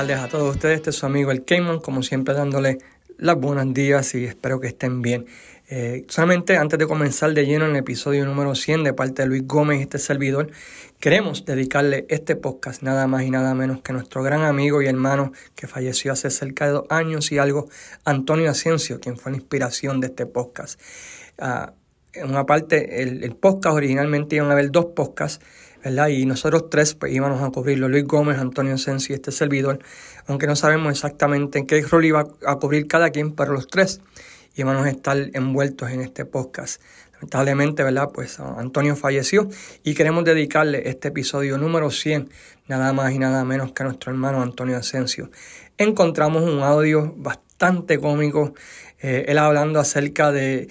tardes a todos ustedes. Este es su amigo el Cayman, como siempre dándole las buenos días y espero que estén bien. Eh, solamente antes de comenzar de lleno en el episodio número 100 de parte de Luis Gómez y este servidor, queremos dedicarle este podcast nada más y nada menos que a nuestro gran amigo y hermano que falleció hace cerca de dos años y algo, Antonio Asensio, quien fue la inspiración de este podcast. Ah, en una parte, el, el podcast originalmente iban a haber dos podcasts ¿verdad? Y nosotros tres pues íbamos a cubrirlo, Luis Gómez, Antonio Sensi y este servidor, aunque no sabemos exactamente en qué rol iba a cubrir cada quien, pero los tres íbamos a estar envueltos en este podcast. Lamentablemente, ¿verdad? Pues Antonio falleció y queremos dedicarle este episodio número 100, nada más y nada menos que a nuestro hermano Antonio Asensio. Encontramos un audio bastante cómico, eh, él hablando acerca de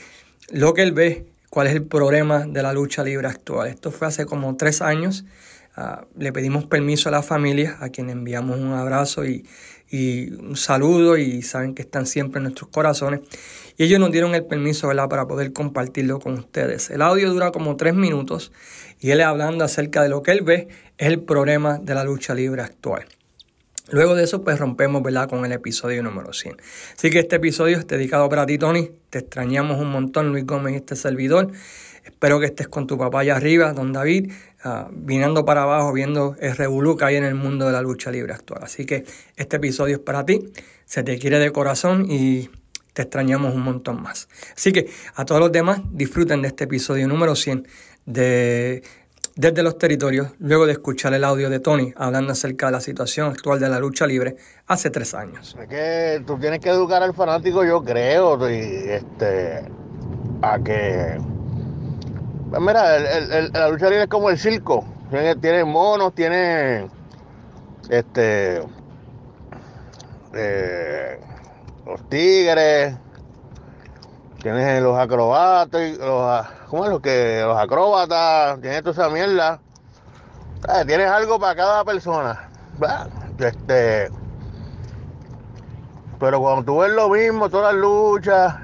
lo que él ve cuál es el problema de la lucha libre actual. Esto fue hace como tres años. Ah, le pedimos permiso a la familia, a quien enviamos un abrazo y, un saludo y saben que están siempre en nuestros corazones. Y ellos nos dieron el permiso ¿verdad? para poder compartirlo con ustedes. El audio dura como tres minutos y él hablando acerca de lo que él ve es el problema de la lucha libre actual. Luego de eso, pues rompemos, ¿verdad? Con el episodio número 100. Así que este episodio es dedicado para ti, Tony. Te extrañamos un montón, Luis Gómez y este servidor. Espero que estés con tu papá allá arriba, don David, uh, viniendo para abajo, viendo el revolú que hay en el mundo de la lucha libre actual. Así que este episodio es para ti. Se te quiere de corazón y te extrañamos un montón más. Así que a todos los demás, disfruten de este episodio número 100 de desde los territorios luego de escuchar el audio de Tony hablando acerca de la situación actual de la lucha libre hace tres años. Es que tú tienes que educar al fanático, yo creo, y este, a que... Pues mira, la lucha libre es como el circo, tiene, monos, tiene este, eh, los tigres, Tienes los acrobatas, los, ¿cómo es lo que? Los acróbatas, tienes toda esa mierda. Eh, tienes algo para cada persona. Este, pero cuando tú ves lo mismo, todas las luchas,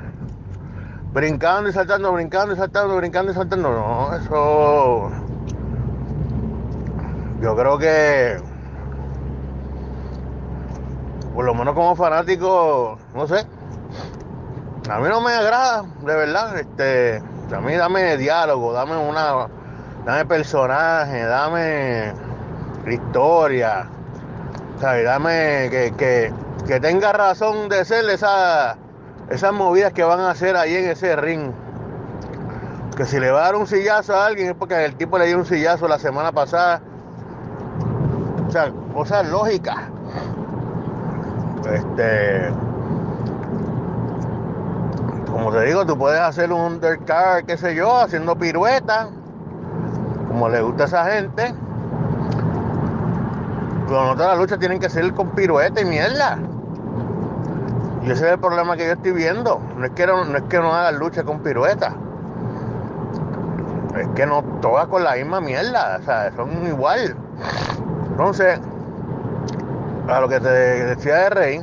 brincando y saltando, brincando y saltando, brincando y saltando, no, eso. Yo creo que. Por lo menos como fanático, no sé, a mí no me agrada, de verdad. Este, a mí dame diálogo, dame una, dame personaje, dame historia, dame que, tenga razón de ser esa, esas movidas que van a hacer ahí en ese ring. Que si le va a dar un sillazo a alguien es porque el tipo le dio un sillazo la semana pasada. O sea, cosas lógicas. Este como te digo, tú puedes hacer un undercard, qué sé yo, haciendo piruetas, como le gusta a esa gente. Pero no todas las luchas tienen que ser con pirueta y mierda. Y ese es el problema que yo estoy viendo. No es que no, es que no hagan lucha con pirueta. Es que no todas con la misma mierda. O sea, son igual. Entonces, a lo que te decía de Rey,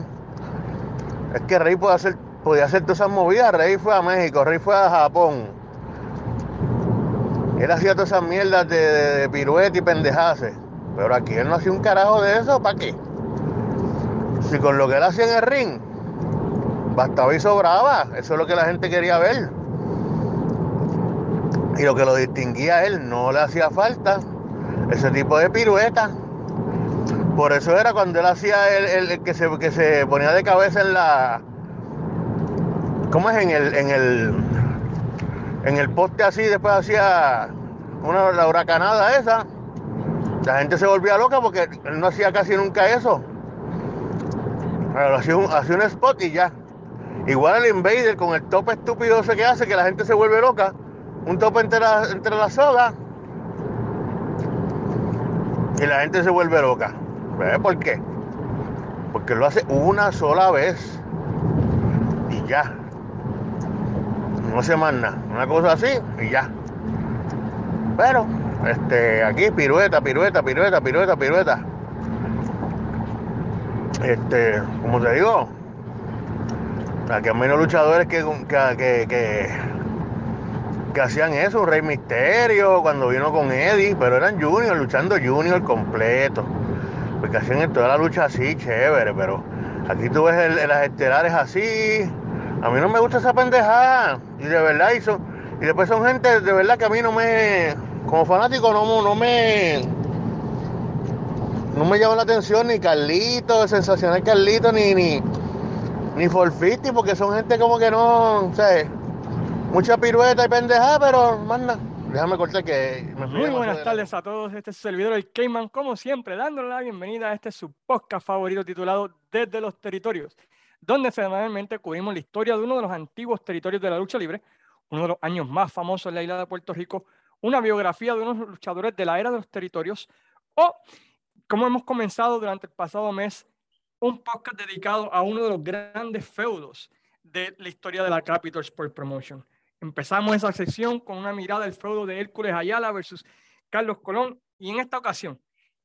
es que Rey puede hacer podía hacer todas esas movidas. Rey fue a México, Rey fue a Japón. Él hacía todas esas mierdas de, de, pirueta y pendejase. Pero aquí él no hacía un carajo de eso, ¿para qué? Si con lo que él hacía en el ring bastaba y sobraba, eso es lo que la gente quería ver. Y lo que lo distinguía a él, no le hacía falta ese tipo de pirueta. Por eso era cuando él hacía el, que, se, que se ponía de cabeza en la, ¿Cómo es en el, en el, en el poste así? Después hacía una, la huracanada esa. La gente se volvía loca porque él no hacía casi nunca eso. Pero hacía un, hacía un spot y ya. Igual el Invader con el tope estúpido ese que hace que la gente se vuelve loca. Un tope entre la, entre. Y la gente se vuelve loca. ¿Por qué? Porque lo hace una sola vez. Y ya no se manda, una cosa así y ya. Pero, este, aquí pirueta, pirueta, pirueta, pirueta, pirueta. Este, como te digo, aquí hay menos luchadores que, que, que, que, hacían eso, Rey Misterio, cuando vino con Eddie, pero eran junior, luchando junior completo. Porque hacían toda la lucha así, chévere, pero aquí tú ves el, las estelares así. A mí no me gusta esa pendejada. Y de verdad, y, y después son gente de verdad que a mí no me. Como fanático, no, no me. No me llama la atención ni Carlito, sensacional Carlito, ni. ni ni Forfiti, porque son gente como que no. O sea, mucha pirueta y pendejada, pero manda. Déjame cortar que... Muy buenas tardes a todos, este es su servidor el Cayman, como siempre, dándole la bienvenida a este su podcast favorito titulado Desde los Territorios, donde semanalmente cubrimos la historia de uno de los antiguos territorios de la lucha libre, uno de los años más famosos en la isla de Puerto Rico, una biografía de unos luchadores de la era de los territorios, o, como hemos comenzado durante el pasado mes, un podcast dedicado a uno de los grandes feudos de la historia de la Capital Sport Promotion. Empezamos esa sección con una mirada al feudo de Hércules Ayala versus Carlos Colón y en esta ocasión,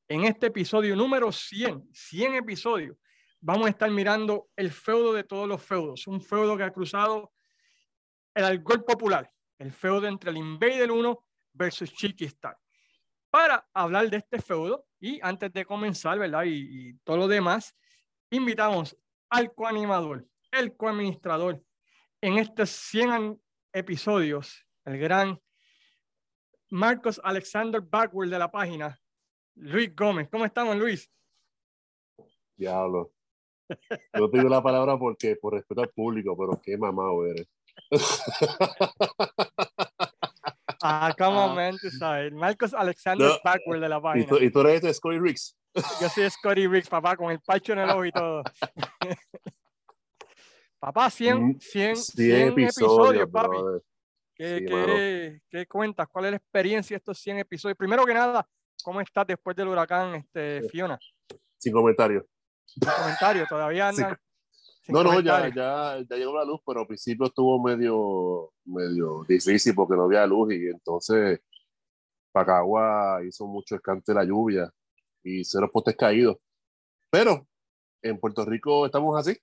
en este episodio número 100, 100 episodios, vamos a estar mirando el feudo de todos los feudos, un feudo que ha cruzado el alcohol popular, el feudo entre el Invader 1 versus Chiqui Star. Para hablar de este feudo y antes de comenzar, ¿verdad? Y, todo lo demás, invitamos al coanimador, el coadministrador en este 100 episodios, el gran Marcos Alexander Backward de la página, Luis Gómez. ¿Cómo estamos, Luis? Diablo. Yo te digo la palabra porque por respeto al público, pero qué mamado eres. Ah, come on, man, sabes. Marcos Alexander Backward de la página. ¿Y tú, eres de Scotty Riggs? Yo soy Scotty Riggs, papá, con el pacho en el ojo y todo. Papá, 100, 100, 100, episodios, papi. ¿Qué, qué, ¿Qué, cuentas? ¿Cuál es la experiencia de estos 100 episodios? Primero que nada, ¿cómo estás después del huracán, este, Fiona? Sin comentarios. Sin comentarios, todavía andan. no, no, ya, ya, ya, llegó la luz, pero al principio estuvo medio, medio difícil porque no había luz y entonces Pacagua hizo mucho escante la lluvia y cero postes caídos. Pero en Puerto Rico estamos así.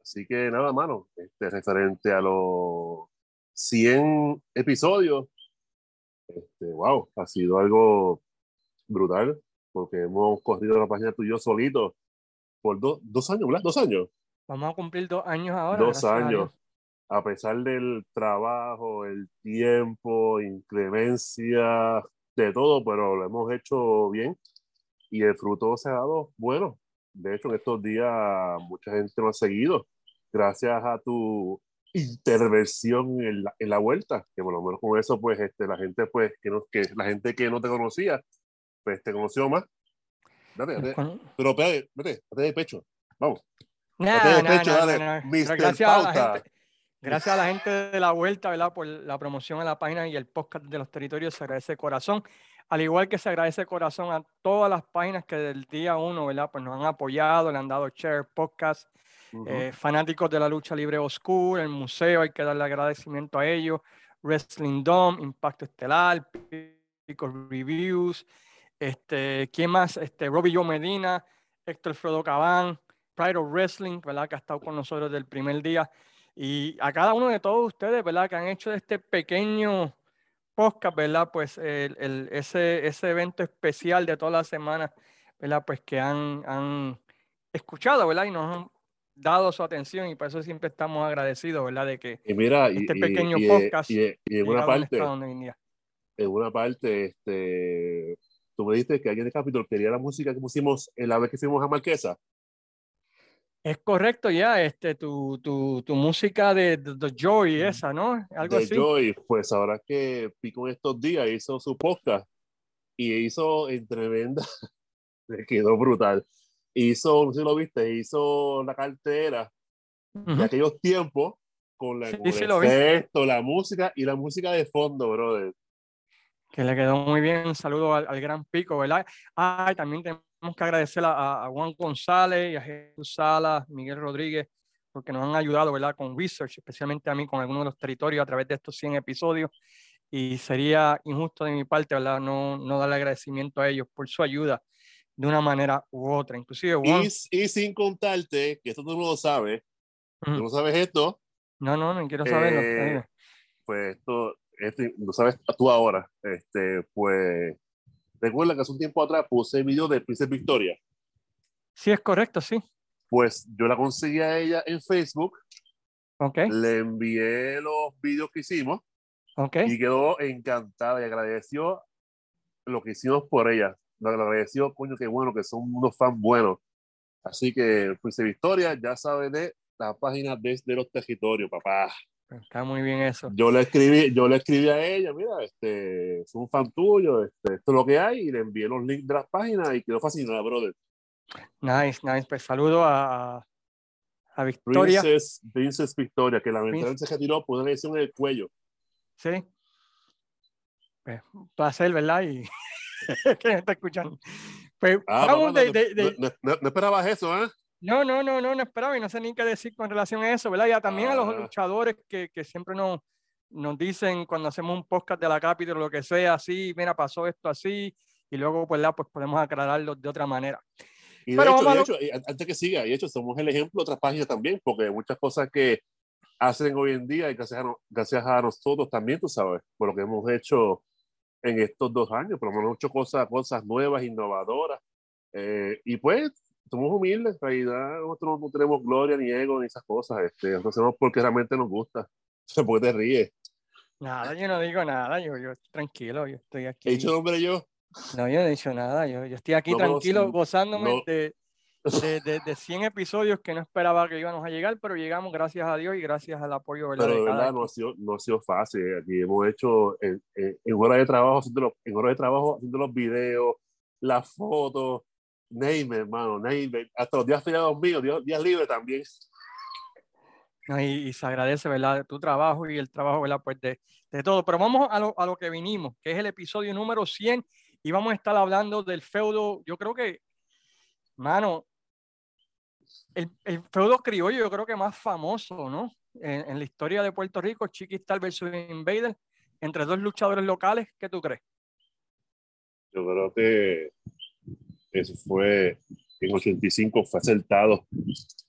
Así que nada, mano, este, referente a los 100 episodios, este, wow, ha sido algo brutal, porque hemos corrido la página tuyo solito por dos años, ¿verdad? Dos años. Vamos a cumplir dos años ahora. Dos años. A pesar del trabajo, el tiempo, inclemencia, de todo, pero lo hemos hecho bien y el fruto se ha dado bueno. De hecho, en estos días mucha gente lo ha seguido gracias a tu intervención en la, en la, vuelta, que por lo menos con eso, pues, este, la gente, pues, que, no, que la gente que no te conocía, pues, te conoció más. Date, date. Pero vete, vete de pecho. Vamos. de pecho, dale. Gracias a, la gente, gracias a la gente de la vuelta, ¿verdad? Por la promoción a la página y el podcast de los territorios, se agradece de corazón. Al igual que se agradece de corazón a todas las páginas que del día uno, ¿verdad? Pues nos han apoyado, le han dado share, podcast, eh, fanáticos de la lucha libre oscura, el museo, hay que darle agradecimiento a ellos. Wrestling Dome, Impacto Estelar, Pico Reviews, este, ¿quién más? Este, Robbie Joe Medina, Héctor Frodo Cabán, Pride of Wrestling, ¿verdad? Que ha estado con nosotros desde el primer día. Y a cada uno de todos ustedes, ¿verdad? Que han hecho de este pequeño podcast, ¿verdad? Pues el, el, ese, ese evento especial de toda la semana, ¿verdad? Pues que han, han escuchado, ¿verdad? Y nos han dado su atención y por eso siempre estamos agradecidos, ¿verdad? De que este pequeño podcast y, en una parte, en una parte, este, tú me dijiste que alguien de Capitol quería la música que pusimos en la vez que fuimos a Marquesa. Es correcto, ya, este, tu, tu, tu música de The Joy, esa, ¿no? Algo The Joy, pues ahora que Pico en estos días hizo su podcast y hizo en tremenda, le quedó brutal hizo, no sé si lo viste, hizo la cartera de aquellos tiempos con, la, efecto, la música y la música de fondo, brother. Que le quedó muy bien. Un saludo al, gran pico, ¿verdad? Ah, también tenemos que agradecer a, a, Juan González y a Jesús Salas, Miguel Rodríguez, porque nos han ayudado, ¿verdad? Con research, especialmente a mí con algunos de los territorios a través de estos 100 episodios. Y sería injusto de mi parte, ¿verdad? No, no darle agradecimiento a ellos por su ayuda de una manera u otra. Inclusive, y, y, sin contarte, que esto tú no lo sabes, tú no sabes esto. No, no, no quiero saberlo. Eh, pues esto, este, lo sabes tú ahora. Este, pues, recuerda que hace un tiempo atrás puse el video de Princess Victoria. Sí, es correcto, sí. Pues yo la conseguí a ella en Facebook. Ok. Le envié los vídeos que hicimos. Ok. Y quedó encantada y agradeció lo que hicimos por ella. Lo agradeció, coño, qué bueno, que son unos fans buenos. Así que, pues, Victoria, ya sabe de la página desde los territorios, papá. Está muy bien eso. Yo le escribí, yo le escribí a ella, mira, este, es un fan tuyo, este, esto es lo que hay, y le envié los links de las páginas y quedó fascinada, brother. Nice, nice. Pues saludo a, a Victoria. Princess, Princess Victoria, que lamentablemente se retiró por una lesión en el cuello. Sí. Pues, un placer, ¿verdad? Y que me está escuchando. Pues, Ah, vamos papá, de, no, de- de- no- no- no esperabas eso, ¿eh? No, no, no, no, no esperaba y no sé ni qué decir con relación a eso, ¿verdad? Y a- también a los Ah. luchadores que, que siempre nos, nos dicen cuando hacemos un podcast de la Capitol o lo que sea, así, mira, pasó esto así, y luego, pues, la, pues podemos aclararlo de otra manera. Y de Pero hecho, vamos de hecho, antes que siga, y de hecho, somos el ejemplo de otras páginas también, porque muchas cosas que hacen hoy en día, y gracias a, gracias a nosotros también, tú sabes, por lo que hemos hecho en estos dos años, pero hemos hecho cosas, cosas nuevas, innovadoras, eh, y pues somos humildes, en realidad nosotros no tenemos gloria ni ego ni esas cosas, este, lo hacemos porque realmente nos gusta, porque te ríes. Nada, yo no digo nada, yo, yo estoy tranquilo, yo estoy aquí. He dicho nombre yo, No, yo no he dicho nada, yo, yo estoy aquí No, tranquilo, sí, gozándome no. de, de, de, de 100 episodios que no esperaba que íbamos a llegar, pero llegamos gracias a Dios y gracias al apoyo ¿verdad? pero de verdad no ha sido, no ha sido fácil. eh. Aquí hemos hecho en, en, en horas de trabajo, haciendo los, en horas de trabajo haciendo los videos, las fotos, name hermano, name. Hasta los días feriados míos, días, días libres también. No, y, y se agradece, ¿verdad? Tu trabajo y el trabajo, ¿verdad? Pues de, de todo. Pero vamos a lo, a lo que vinimos, que es el episodio número 100 y vamos a estar hablando del feudo, yo creo que, mano, el, el feudo criollo yo creo que más famoso, ¿no? En, en la historia de Puerto Rico, Chiquistar versus Invader, entre dos luchadores locales, ¿qué tú crees? Yo creo que eso fue en 85, fue acertado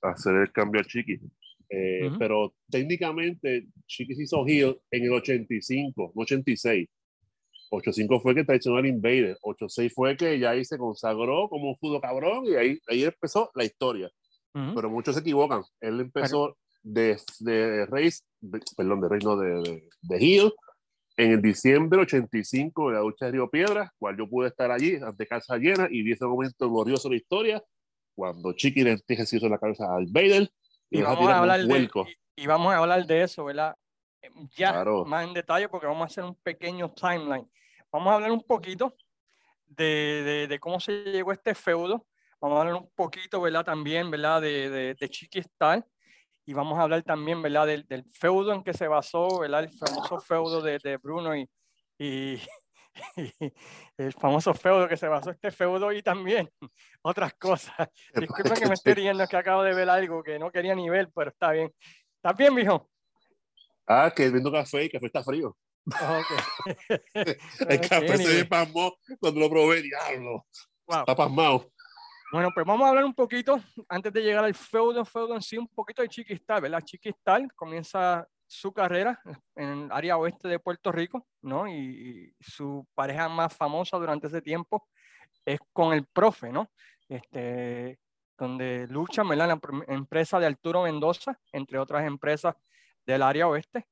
hacer el cambio a Chiqui. Eh, Ujú. Pero técnicamente Chiqui se hizo heel en el 85, no 86. 85 fue que traicionó al Invader. 86 fue que ya ahí se consagró como un judo cabrón y ahí, ahí empezó la historia. Ujú. Pero muchos se equivocan. Él empezó de, de Reis, de- perdón, de Reis, no, de, de, de heel en el diciembre 85 de la lucha de Río Piedra, cual yo pude estar allí ante casa llena y vi ese momento glorioso de la historia cuando Chiqui le ejerció en la cabeza al Vader y, y vamos, a hablar de, y, y vamos a hablar de eso, ¿verdad? Eh, Ya Claro. más en detalle porque vamos a hacer un pequeño timeline. Vamos a hablar un poquito de, de, de cómo se llegó a este feudo. Vamos a hablar un poquito, ¿verdad? También, ¿verdad? De, de, de Chiqui Star. Y vamos a hablar también, ¿verdad? Del, del feudo en que se basó, ¿verdad? El famoso feudo de, de Bruno y, y, y el famoso feudo que se basó este feudo y también otras cosas. Disculpen que me estoy riendo, es que acabo de ver algo que no quería ni ver, pero está bien. ¿Estás bien, mijo? Ah, que viendo café y café está frío. El café se me pasmó cuando lo probé, diablo. Wow. Está pasmado. Bueno, pues vamos a hablar un poquito, antes de llegar al feudo, feudo en sí, un poquito de Chiquistar, ¿verdad? Chiquistar comienza su carrera en el área oeste de Puerto Rico, ¿no? Y, y su pareja más famosa durante ese tiempo es con el profe, ¿no? Este, donde luchan, ¿verdad? La pr- empresa de Arturo Mendoza, entre otras empresas del área oeste.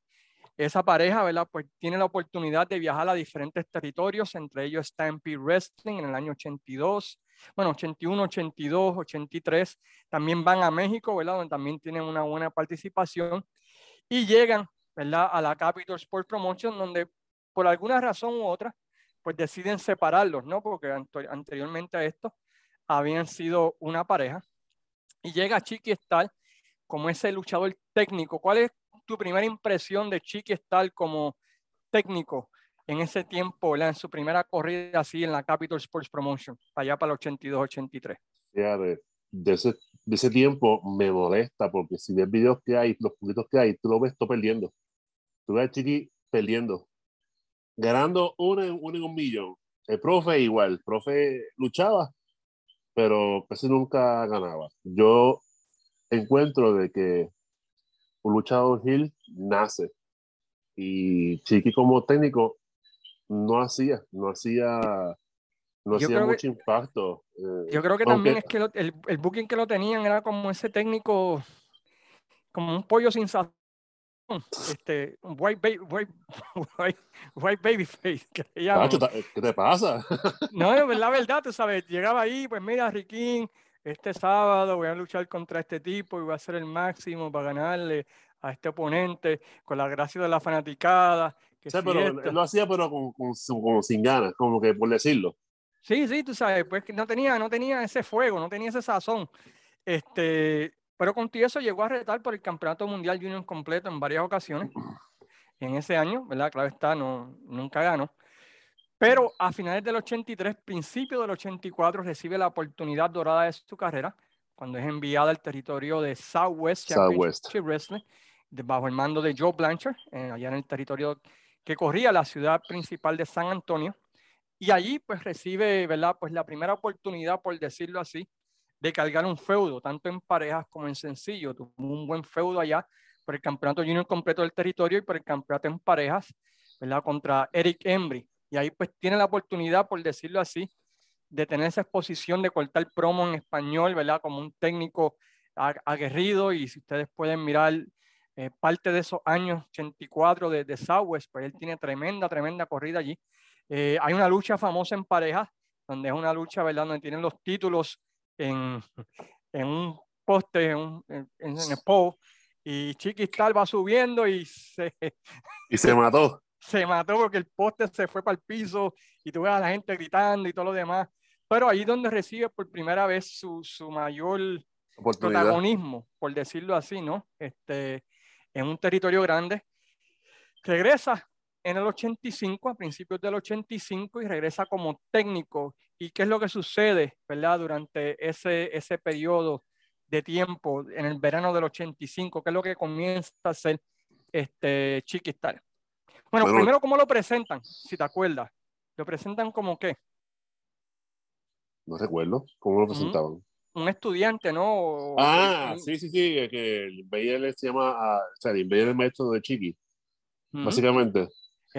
Esa pareja, ¿verdad? Pues tiene la oportunidad de viajar a diferentes territorios, entre ellos Stampede Wrestling en el año 82, bueno, 81, 82, 83, también van a México, ¿verdad? Donde también tienen una buena participación y llegan, ¿verdad? A la Capital Sports Promotion, donde por alguna razón u otra, pues deciden separarlos, ¿no? Porque anteriormente a esto habían sido una pareja. Y llega Chiqui Star como ese luchador técnico. ¿Cuál es tu primera impresión de Chiqui Star como técnico en ese tiempo, ¿verdad? en su primera corrida así en la Capital Sports Promotion, allá para el 82-83? Fíjate, de ese, de ese tiempo me molesta porque si ves videos que hay, los poquitos que hay, tú lo ves todo perdiendo. Tú ves a Chiqui perdiendo. Ganando uno en, uno en un millón. El profe igual, el profe luchaba, pero casi nunca ganaba. Yo encuentro de que un luchador Hill nace y Chiqui como técnico no hacía, no hacía no hacía mucho impacto. Eh, yo creo que también es que el, el, booking que lo tenían era como ese técnico, como un pollo sin sazón, este, un white, baby, white, white, baby face. Que ¿Qué te pasa? no, la verdad, tú sabes, llegaba ahí, pues mira, Riquín, este sábado voy a luchar contra este tipo y voy a hacer el máximo para ganarle a este oponente con la gracia de la fanaticada. Pero lo hacía pero con, con, sin ganas, como que por decirlo. Sí, sí, tú sabes, pues que no tenía, no tenía ese fuego, no tenía ese sazón. Este, pero contigo eso llegó a retar por el Campeonato Mundial Junior completo en varias ocasiones. En ese año, ¿verdad? Claro está, no, nunca ganó. Pero a finales del 83, principio del 84, recibe la oportunidad dorada de su carrera cuando es enviada al territorio de Southwest Championship Wrestling, bajo el mando de Joe Blanchard, allá en el territorio que corría la ciudad principal de San Antonio. Y allí pues recibe, ¿verdad? Pues la primera oportunidad, por decirlo así, de cargar un feudo, tanto en parejas como en sencillo. Tuvo un buen feudo allá por el campeonato junior completo del territorio y por el campeonato en parejas, ¿verdad? Contra Eric Embry. Y ahí pues tiene la oportunidad, por decirlo así, de tener esa exposición de cortar promo en español, ¿verdad? Como un técnico aguerrido y si ustedes pueden mirar eh, parte de esos años 84 de, de Southwest, pues él tiene tremenda, tremenda corrida allí. Eh, hay una lucha famosa en pareja, donde es una lucha, ¿verdad? Donde tienen los títulos en, en un poste, en, en, en el pole, y Chiquistal va subiendo y se... Y se mató. Se mató porque el poste se fue para el piso y tú ves a la gente gritando y todo lo demás. Pero ahí donde recibe por primera vez su, su mayor protagonismo, por decirlo así, ¿no? Este, en un territorio grande. Regresa en el 85, a principios del 85, y regresa como técnico. ¿Y qué es lo que sucede, verdad, durante ese, ese periodo de tiempo, en el verano del 85? ¿Qué es lo que comienza a hacer este Chiquistar? Bueno, primero, ¿cómo lo presentan? Si te acuerdas. ¿Lo presentan como qué? No recuerdo. ¿Cómo lo presentaban? Un, estudiante, ¿no? Ah, sí, sí, sí. Que el Invader se llama. o sea, el Invader es el maestro de Chiqui. Básicamente.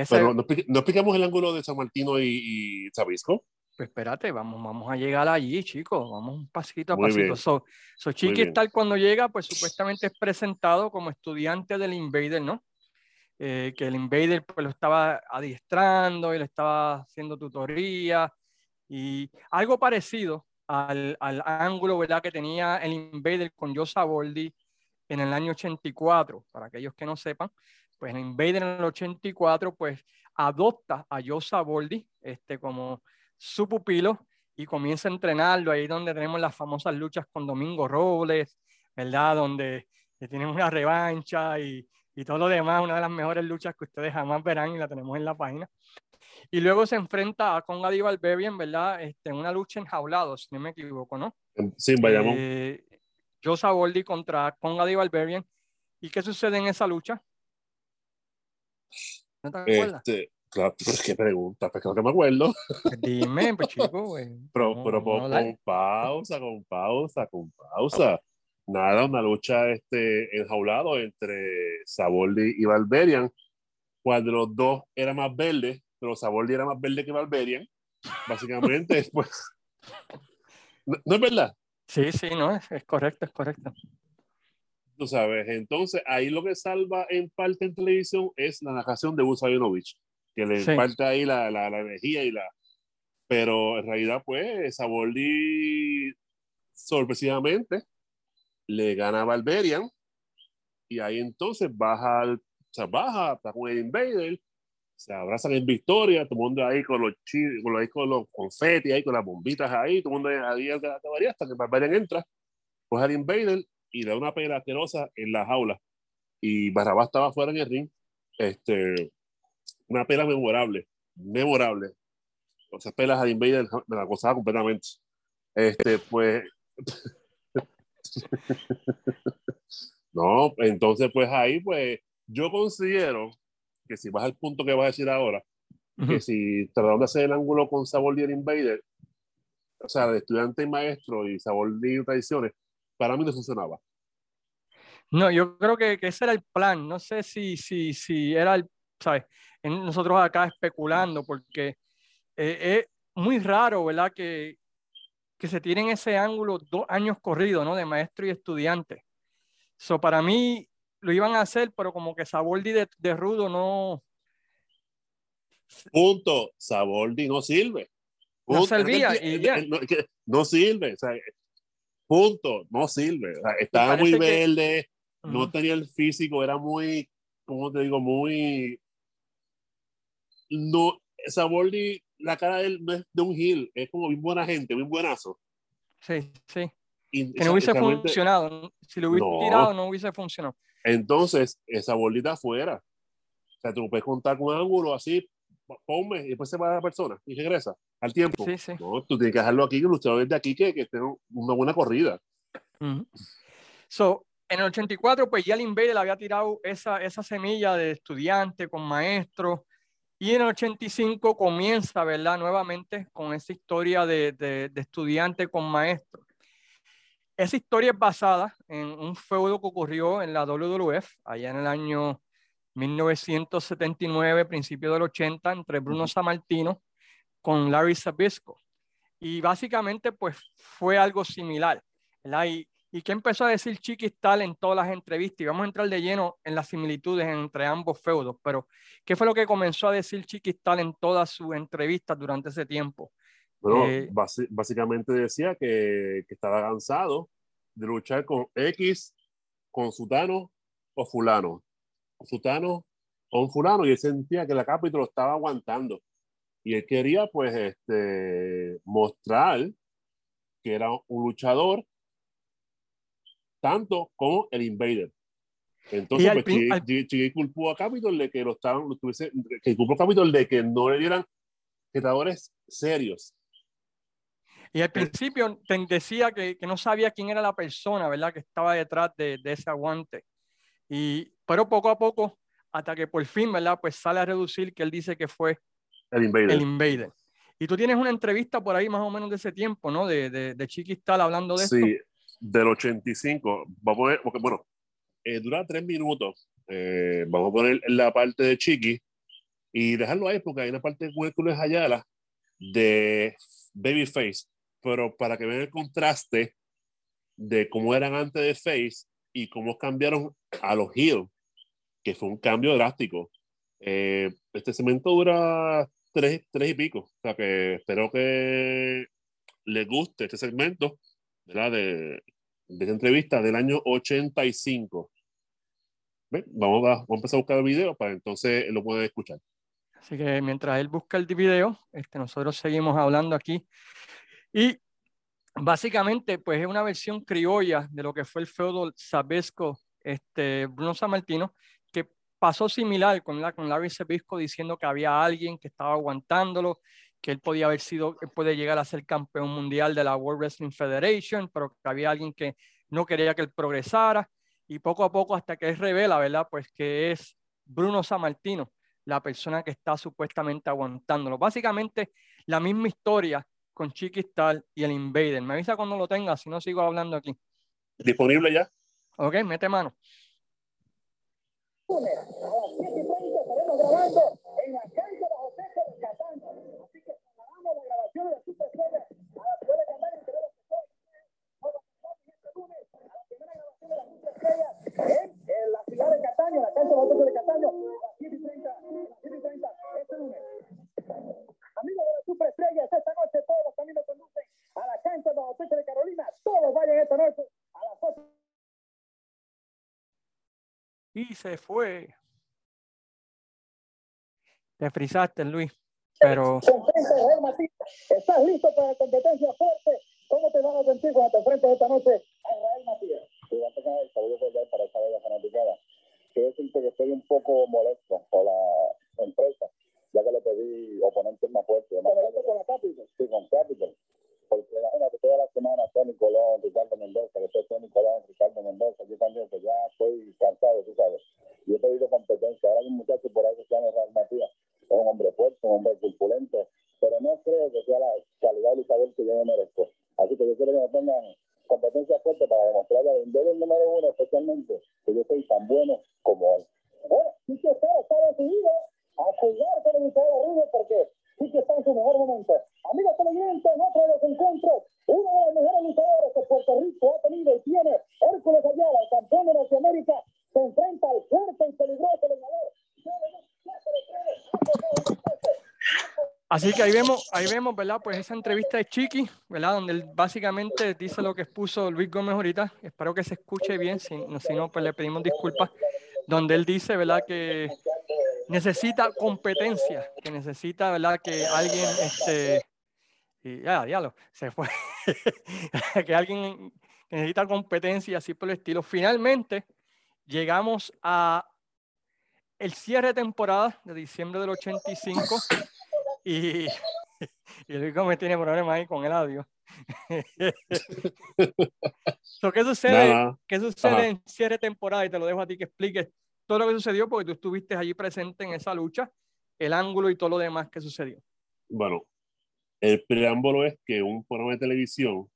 Pero ¿no, explicamos el ángulo de San Martino y, y Pues espérate, vamos, vamos a llegar allí, chicos. Vamos un pasito a pasito. So, so Chiqui tal cuando llega, pues supuestamente es presentado como estudiante del Invader, ¿no? Eh, que el Invader pues lo estaba adiestrando y le estaba haciendo tutoría y algo parecido al, al ángulo ¿verdad? que tenía el Invader con Joe Saboldi en el año 84, para aquellos que no sepan, pues el Invader en el 84, pues adopta a Joe Saboldi este, como su pupilo y comienza a entrenarlo ahí donde tenemos las famosas luchas con Domingo Robles, ¿verdad? Donde tienen una revancha y, y todo lo demás, una de las mejores luchas que ustedes jamás verán y la tenemos en la página. Y luego se enfrenta a Conga Di ¿verdad? Este, en una lucha enjaulado, si no me equivoco, ¿no? Sí, vayamos. Eh, Joe Saboldi contra Conga Di ¿Y qué sucede en esa lucha? ¿No te acuerdas? Este, claro, pues, qué pregunta, pues creo que me acuerdo. Dime, pues chico, güey. Pero, pero con, pausa, con pausa, con pausa. Nada, una lucha este, enjaulado entre Saboldi y Valberian, cuando los dos eran más verdes, pero Saboldi era más verde que Valberian, básicamente, pues. ¿No, es verdad? Sí, sí, no, es, es correcto, es correcto. Tú sabes, entonces ahí lo que salva en parte en televisión es la narración de Busayonovich, que le sí. ahí la, la, la, energía y la... Pero en realidad, pues, Saboldi sorpresivamente le gana a Valberian y ahí entonces baja, o sea, baja, está con el Invader, se abrazan en victoria, todo el mundo ahí con los con los, con los confetis ahí, con las bombitas ahí, todo el mundo ahí hasta que Valberian entra, coge al Invader y le da una pela asquerosa en la jaula. Y Barrabás estaba fuera en el ring. Este, una pela memorable, memorable. O sea, pelas a Invader me la gozaba completamente. Este, pues. no, entonces, pues ahí, pues, yo considero que si vas al punto que vas a decir ahora, uh -huh. que si trataron de hacer el ángulo con Sabor y el Invader, o sea, de estudiante y maestro y Sabor y tradiciones, para mí no funcionaba. No, yo creo que, que, ese era el plan. No sé si, si, si era el, ¿sabes? Nosotros acá especulando, porque eh, eh, muy raro, ¿verdad? Que, que se tienen ese ángulo dos años corridos, ¿no? De maestro y estudiante. So, para mí lo iban a hacer, pero como que Saboldi de, de Rudo no... Punto. Saboldi no sirve. No servía. y ya. No, no, sirve. O sea, punto. No sirve. O sea, estaba muy verde, que... no tenía el físico, era muy, ¿cómo te digo? Muy... No, Saboldi, la cara de él no es de un heel, es como muy buena gente, muy buenazo. Sí, sí. Y, que no hubiese funcionado. Si lo hubiese no. tirado, no hubiese funcionado. Entonces, esa bolita afuera. O sea, tú puedes contar con un ángulo así, ponme, y después se va la persona y regresa al tiempo. Sí, sí. No, tú tienes que dejarlo aquí, que luchador de aquí que, que esté una buena corrida. Uh -huh. So, en el 84, pues ya el Invader había tirado esa, esa semilla de estudiante con maestro. Y en el 85 comienza, ¿verdad? Nuevamente con esa historia de, de, de estudiante con maestro. Esa historia es basada en un feudo que ocurrió en la WWF, allá en el año 1979, principio del 80, entre Bruno Sammartino con Larry Sabisco. Y básicamente, pues fue algo similar. Y, y que empezó a decir Chiquistal en todas las entrevistas. Y vamos a entrar de lleno en las similitudes entre ambos feudos. Pero, ¿qué fue lo que comenzó a decir Chiquistal en todas sus entrevistas durante ese tiempo? Bueno, eh, básicamente decía que, que, estaba cansado de luchar con X, con Sutano o Fulano. Sutano o un Fulano, y él sentía que la Capitol lo estaba aguantando. Y él quería, pues, este, mostrar que era un luchador tanto como el Invader. Entonces, pues, al... Chiqui culpó a Capitol de que lo estaban, lo tuviese, que culpó a Capitol de que no le dieran retadores serios. Y al principio te decía que, que, no sabía quién era la persona, ¿verdad? Que estaba detrás de, de, ese aguante. Y, pero poco a poco, hasta que por fin, ¿verdad? Pues sale a reducir que él dice que fue el Invader. El invader. Y tú tienes una entrevista por ahí más o menos de ese tiempo, ¿no? De, de, de Chiquistal hablando de sí, esto. Sí, del 85. Vamos a ver, porque bueno, eh, dura tres minutos. Eh, vamos a poner la parte de Chiqui y dejarlo ahí porque hay una parte de Hércules Ayala de Babyface pero para que vean el contraste de cómo eran antes de Face y cómo cambiaron a los Hill, que fue un cambio drástico. Eh, este cemento dura tres, tres y pico, o sea que espero que les guste este segmento ¿verdad? De, de esta entrevista del año 85. ¿Ven? Vamos, a, vamos a empezar a buscar el video para entonces lo puedan escuchar. Así que mientras él busca el video, este, nosotros seguimos hablando aquí y básicamente, pues es una versión criolla de lo que fue el feudo Sabesco, este, Bruno Sammartino, que pasó similar con, la, con Larry Sabesco diciendo que había alguien que estaba aguantándolo, que él podía haber sido, puede llegar a ser campeón mundial de la World Wrestling Federation, pero que había alguien que no quería que él progresara. Y poco a poco, hasta que él revela, ¿verdad? Pues que es Bruno Sammartino, la persona que está supuestamente aguantándolo. Básicamente, la misma historia con Chiquistal y el Invader. Me avisa cuando lo tenga, si no sigo hablando aquí. ¿Disponible ya? Ok, mete mano. grabando en la cancha de José de Catán. Así que paramos la grabación de la Superserie a la ciudad de Catán en Quevedo lunes a la primera grabación de la Superserie en la ciudad de Cataño, la cancha de José de Cataño, a las 7 y 30, a las 7 y 30 este lunes. Amigos de la Superestrella, esta noche todos los caminos conducen a la cancha de José de Carolina. Todos vayan esta noche a las 8. Y se fue. Te frisaste, Luis. Pero. ¿Estás listo para la competencia fuerte? ¿Cómo te vas a sentir cuando te enfrentes esta noche a Israel Matías? Saludo cordial para esa bella fanaticada. Quiero decirte que estoy un poco molesto por la empresa, ya que le pedí oponentes más fuertes. ¿Con esto con la Capitol? Sí, con Capitol. Porque imagínate toda la semana Tony Colón, Ricardo Mendoza, después Tony Colón, Ricardo Mendoza, yo también, pues ya estoy cansado, tú sabes. Y he pedido competencia. Ahora hay un muchacho por ahí que se llama Israel Matías es un hombre fuerte, un hombre corpulento, pero no creo que sea la calidad de Isabel que yo me merezco. Así que yo quiero que me pongan competencia fuerte para demostrar a el número uno especialmente que yo soy tan bueno como él. Bueno, sí que está, está decidido a jugar televisor arriba porque sí que está en su mejor momento. Amigos televidentes, en otro de los encuentros, uno de los mejores luchadores que Puerto Rico ha tenido y tiene, Hércules Ayala, el campeón de Norteamérica, se enfrenta al fuerte y peligroso vengador. Así que ahí vemos, ahí vemos, ¿verdad? Pues esa entrevista de Chiqui, ¿verdad? Donde él básicamente dice lo que expuso Luis Gómez ahorita. Espero que se escuche bien, si si no pues le pedimos disculpas. Donde él dice, ¿verdad? Que necesita competencia, que necesita, ¿verdad? Que alguien, este, y ya, diablo, se fue. que alguien necesita competencia así por el estilo. Finalmente, llegamos a el cierre de temporada de diciembre del 85 y, y Luis Gómez tiene problemas ahí con el audio. so, ¿Qué sucede. ¿qué sucede en cierre de temporada? Y te lo dejo a ti que expliques todo lo que sucedió porque tú estuviste allí presente en esa lucha, el ángulo y todo lo demás que sucedió. Bueno, el preámbulo es que un programa de televisión,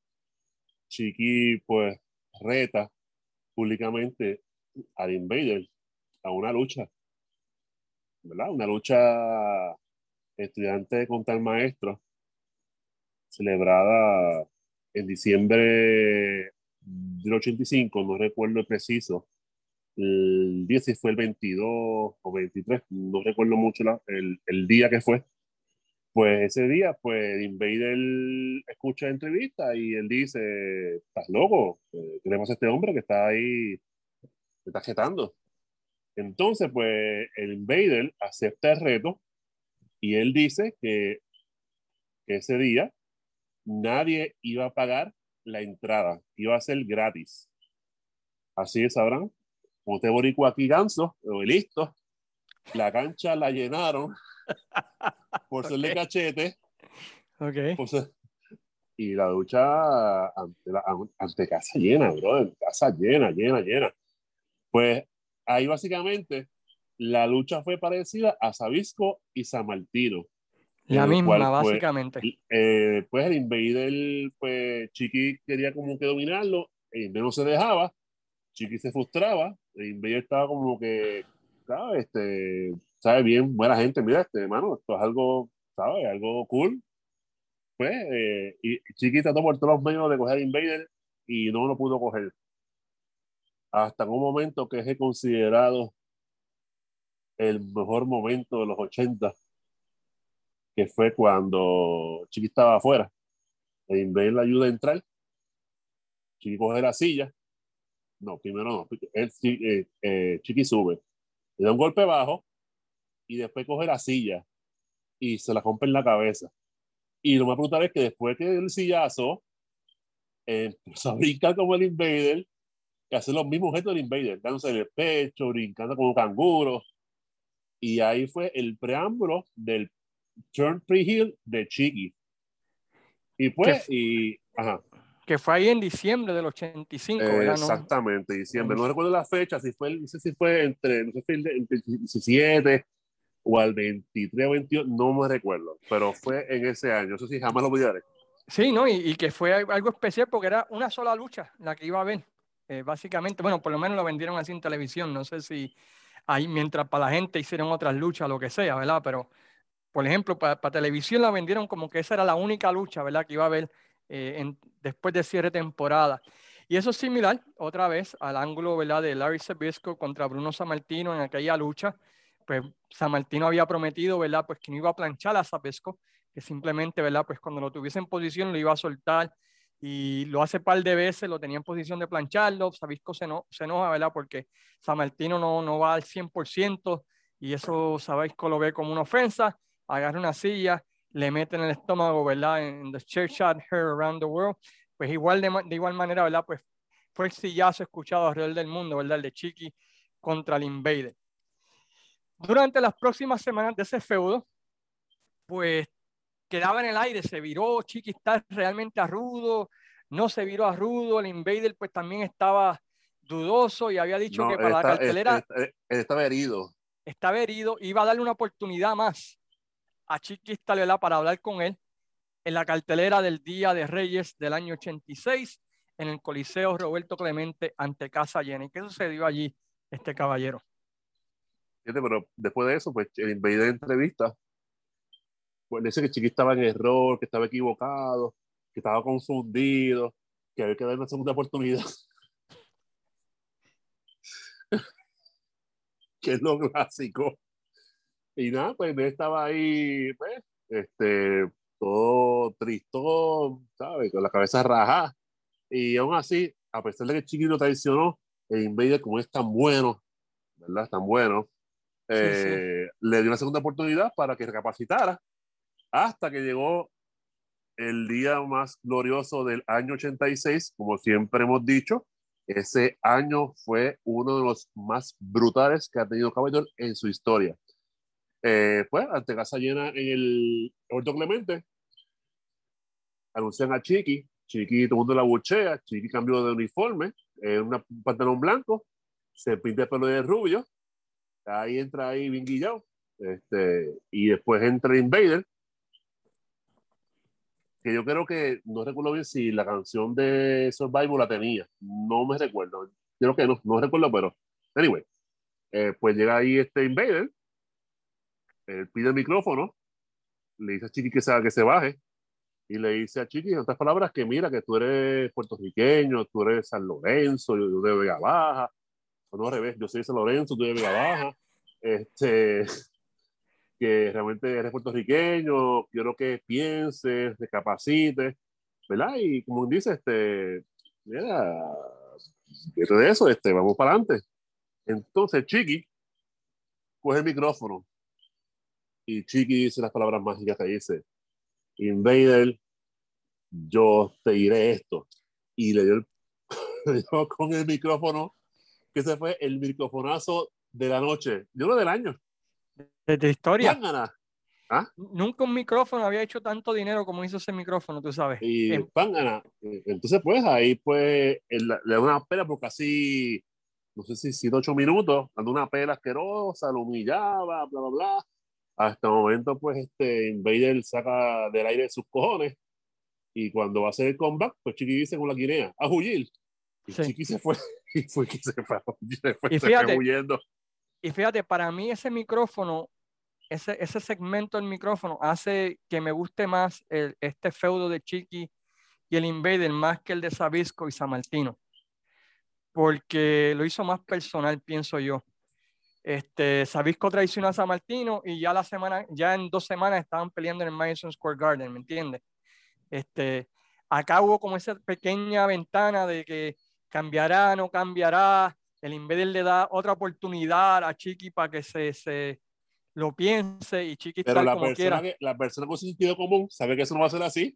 Chiqui, pues, reta públicamente al Invader a una lucha, ¿verdad? Una lucha estudiante contra el maestro, celebrada en diciembre del 85, no recuerdo el preciso, el día si fue el 22 o 23, no recuerdo mucho la- el, el día que fue. Pues ese día, pues Invader escucha la entrevista y él dice, estás loco, Eh, tenemos a este hombre que está ahí, te está jetando. Entonces, pues el Invader acepta el reto y él dice que, que ese día nadie iba a pagar la entrada, iba a ser gratis. Así es, sabrán. Como usted boricua aquí ganso, o listo, la cancha la llenaron por serle Ok. cachete Ok. por ser- y la ducha ante, la- ante casa llena, bro, casa llena, llena, llena. Pues ahí básicamente la lucha fue parecida a Sabisco y San Martino. La misma, cual, pues, básicamente. eh, pues el Invader, pues Chiqui quería como que dominarlo, el no se dejaba, Chiqui se frustraba, Invader estaba como que, ¿sabes? Este, ¿sabes? Bien, buena gente, mira, este, hermano, esto es algo, ¿sabes? Algo cool. Pues, eh, y Chiqui trató todos los medios de coger Invader y no lo pudo coger. Hasta en un momento que es considerado el mejor momento de los 80 que fue cuando Chiqui estaba afuera. El Invader le ayuda a entrar. Chiqui coge la silla. No, primero no. Él, eh, eh, Chiqui sube. Le da un golpe bajo y después coge la silla y se la rompe en la cabeza. Y lo más brutal es que después que el sillazo eh, empezó a brincar como el Invader y hacer los mismos gestos del Invader, dándose en el pecho, brincando como canguro. Y ahí fue el preámbulo del Turn Free Hill de Chiqui. Y pues, y, ajá, Que fue ahí en diciembre del 85, ¿verdad? ¿No? exactamente, diciembre. No recuerdo la fecha, si fue, no sé si fue entre, no sé si entre el 17 o al 23 o 22, no me recuerdo, pero fue en ese año, eso sí, jamás lo olvidaré. Sí, ¿no? Y, y que fue algo especial porque era una sola lucha la que iba a haber. Eh, básicamente, bueno, por lo menos lo vendieron así en televisión. No sé si ahí, mientras para la gente hicieron otras luchas, lo que sea, ¿verdad? Pero, por ejemplo, para, televisión la vendieron como que esa era la única lucha, ¿verdad? Que iba a haber eh, después de cierre temporada. Y eso es similar, otra vez, al ángulo, ¿verdad? De Larry Sabisco contra Bruno Sammartino en aquella lucha. Pues Sammartino había prometido, ¿verdad? Pues que no iba a planchar a Sabisco, que simplemente, ¿verdad? Pues cuando lo tuviese en posición lo iba a soltar y lo hace par de veces, lo tenía en posición de plancharlo, Sabisco se, no, se enoja, ¿verdad? Porque San Martino no, no va al 100% y eso Sabisco lo ve como una ofensa, agarra una silla, le mete en el estómago, ¿verdad? En the chair shot her around the world, pues igual de, de igual manera, ¿verdad? Pues fue el sillazo escuchado alrededor del mundo, ¿verdad? El de Chiqui contra el Invader. Durante las próximas semanas de ese feudo, pues quedaba en el aire, se viró, Chiqui está realmente a rudo, no se viró a rudo, el Invader pues también estaba dudoso y había dicho No, que para la está- cartelera él- él estaba herido. estaba herido, iba a darle una oportunidad más a Chiqui Staliola para hablar con él en la cartelera del Día de Reyes del año 86 en el Coliseo Roberto Clemente ante Casa Llena. ¿Y qué sucedió allí, este caballero? Pero después de eso, pues el Invader de entrevista, pues dice que Chiqui estaba en error, que estaba equivocado, que estaba confundido, que había que dar una segunda oportunidad. que es lo clásico. Y nada, pues él estaba ahí, pues, este, todo tristón, ¿sabes? Con la cabeza rajada. Y aún así, a pesar de que Chiqui lo traicionó, el Invader, como es tan bueno, ¿verdad? Tan bueno, eh, le dio una segunda oportunidad para que recapacitara hasta que llegó el día más glorioso del año 86, como siempre hemos dicho, ese año fue uno de los más brutales que ha tenido Caballero en su historia. Eh, pues, ante casa llena en el Puerto Clemente, anuncian a Chiqui, Chiqui todo el mundo la buchea, Chiqui cambió de uniforme, en un pantalón blanco, se pinta el pelo de rubio, ahí entra ahí bien guillado, este, y después entra Invader, que yo creo que, no recuerdo bien si la canción de Survival la tenía, no me recuerdo, creo que no, no recuerdo, pero, anyway, eh, pues llega ahí este Invader, él pide el micrófono, le dice a Chiqui que se, que se baje, y le dice a Chiqui en otras palabras que mira que tú eres puertorriqueño, tú eres San Lorenzo, yo, de Vega Baja, o no al revés, yo soy San Lorenzo, tú de Vega Baja, este, que realmente eres puertorriqueño, quiero que pienses, te capacites, ¿verdad? Y como dice, este, mira, de eso, este, vamos para adelante. Entonces Chiqui coge el micrófono y Chiqui dice las palabras mágicas que dice, Invader, yo te diré esto. Y le dio, el, le dio con el micrófono, que ese fue el microfonazo de la noche, yo no del año. Desde historia. Pángana. ¿Ah? Nunca un micrófono había hecho tanto dinero como hizo ese micrófono, tú sabes. Y En- Pángana. Entonces, pues ahí, pues, le da una pela por casi, no sé si 7, 8 minutos, dando una pela asquerosa, lo humillaba, bla, bla, bla. Hasta el momento, pues, este Invader saca del aire sus cojones. Y cuando va a hacer el comeback, pues Chiqui dice con la guinea, a huir. Y Sí. Chiqui se fue, y fue que se fue, se fue, Y se fue fíjate, huyendo. Y fíjate, para mí ese micrófono, ese, ese segmento del micrófono hace que me guste más el- este feudo de Chiqui y el Invader más que el de Sabisco y Samartino. Porque lo hizo más personal, pienso yo. Este, Sabisco traicionó a Samartino y ya la semana, ya en dos semanas estaban peleando en el Madison Square Garden, ¿me entiendes? Este, acá hubo como esa pequeña ventana de que cambiará, no cambiará, el Invader le da otra oportunidad a Chiqui para que se, se lo piense y Chiqui Pero la como persona, quiera. que, la persona con sentido común sabe que eso no va a ser así.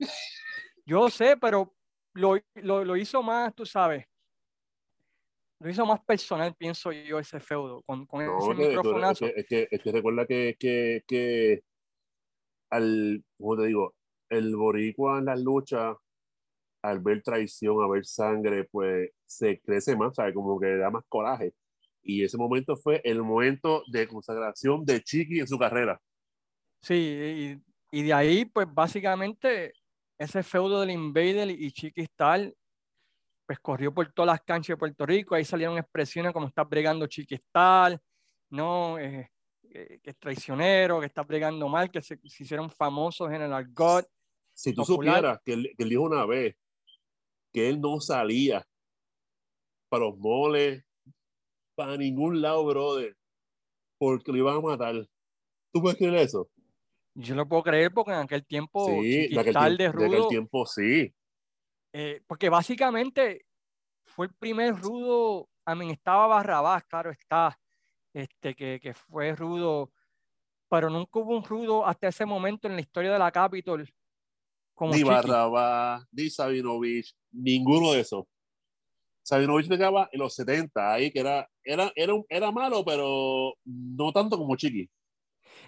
Yo sé, pero lo, lo, lo hizo más, tú sabes, lo hizo más personal, pienso yo, ese feudo, con, con No, ese es, microfonazo. que, es, que, es que recuerda que, que, que al, ¿cómo te digo? El boricua en las luchas, al ver traición, a ver sangre, pues se crece más, ¿sabes? Como que da más coraje. Y ese momento fue el momento de consagración de Chiqui en su carrera. Sí, y, y de ahí, pues básicamente, ese feudo del Invader y Chiqui Star, pues corrió por todas las canchas de Puerto Rico, ahí salieron expresiones como está bregando Chiqui Star, ¿no? Eh, eh, que es traicionero, que está bregando mal, que se, se hicieron famosos en el argot. Si tú Popular. supieras que él, que él dijo una vez que él no salía para los moles, para ningún lado, brother, porque lo iban a matar. ¿Tú puedes creer eso? Yo lo puedo creer porque en aquel tiempo Sí, de aquel, Chiquistal tiemp- de de aquel Rudo, tiempo sí. Eh, porque básicamente fue el primer Rudo, a mí estaba Barrabás, claro está, este, que, que fue Rudo, pero nunca hubo un Rudo hasta ese momento en la historia de la Capitol como Ni Chiqui. Barrabás, ni Sabinovich, ninguno de esos. Sabinovich llegaba en los 70, ahí que era, era, era, era malo, pero no tanto como Chiqui.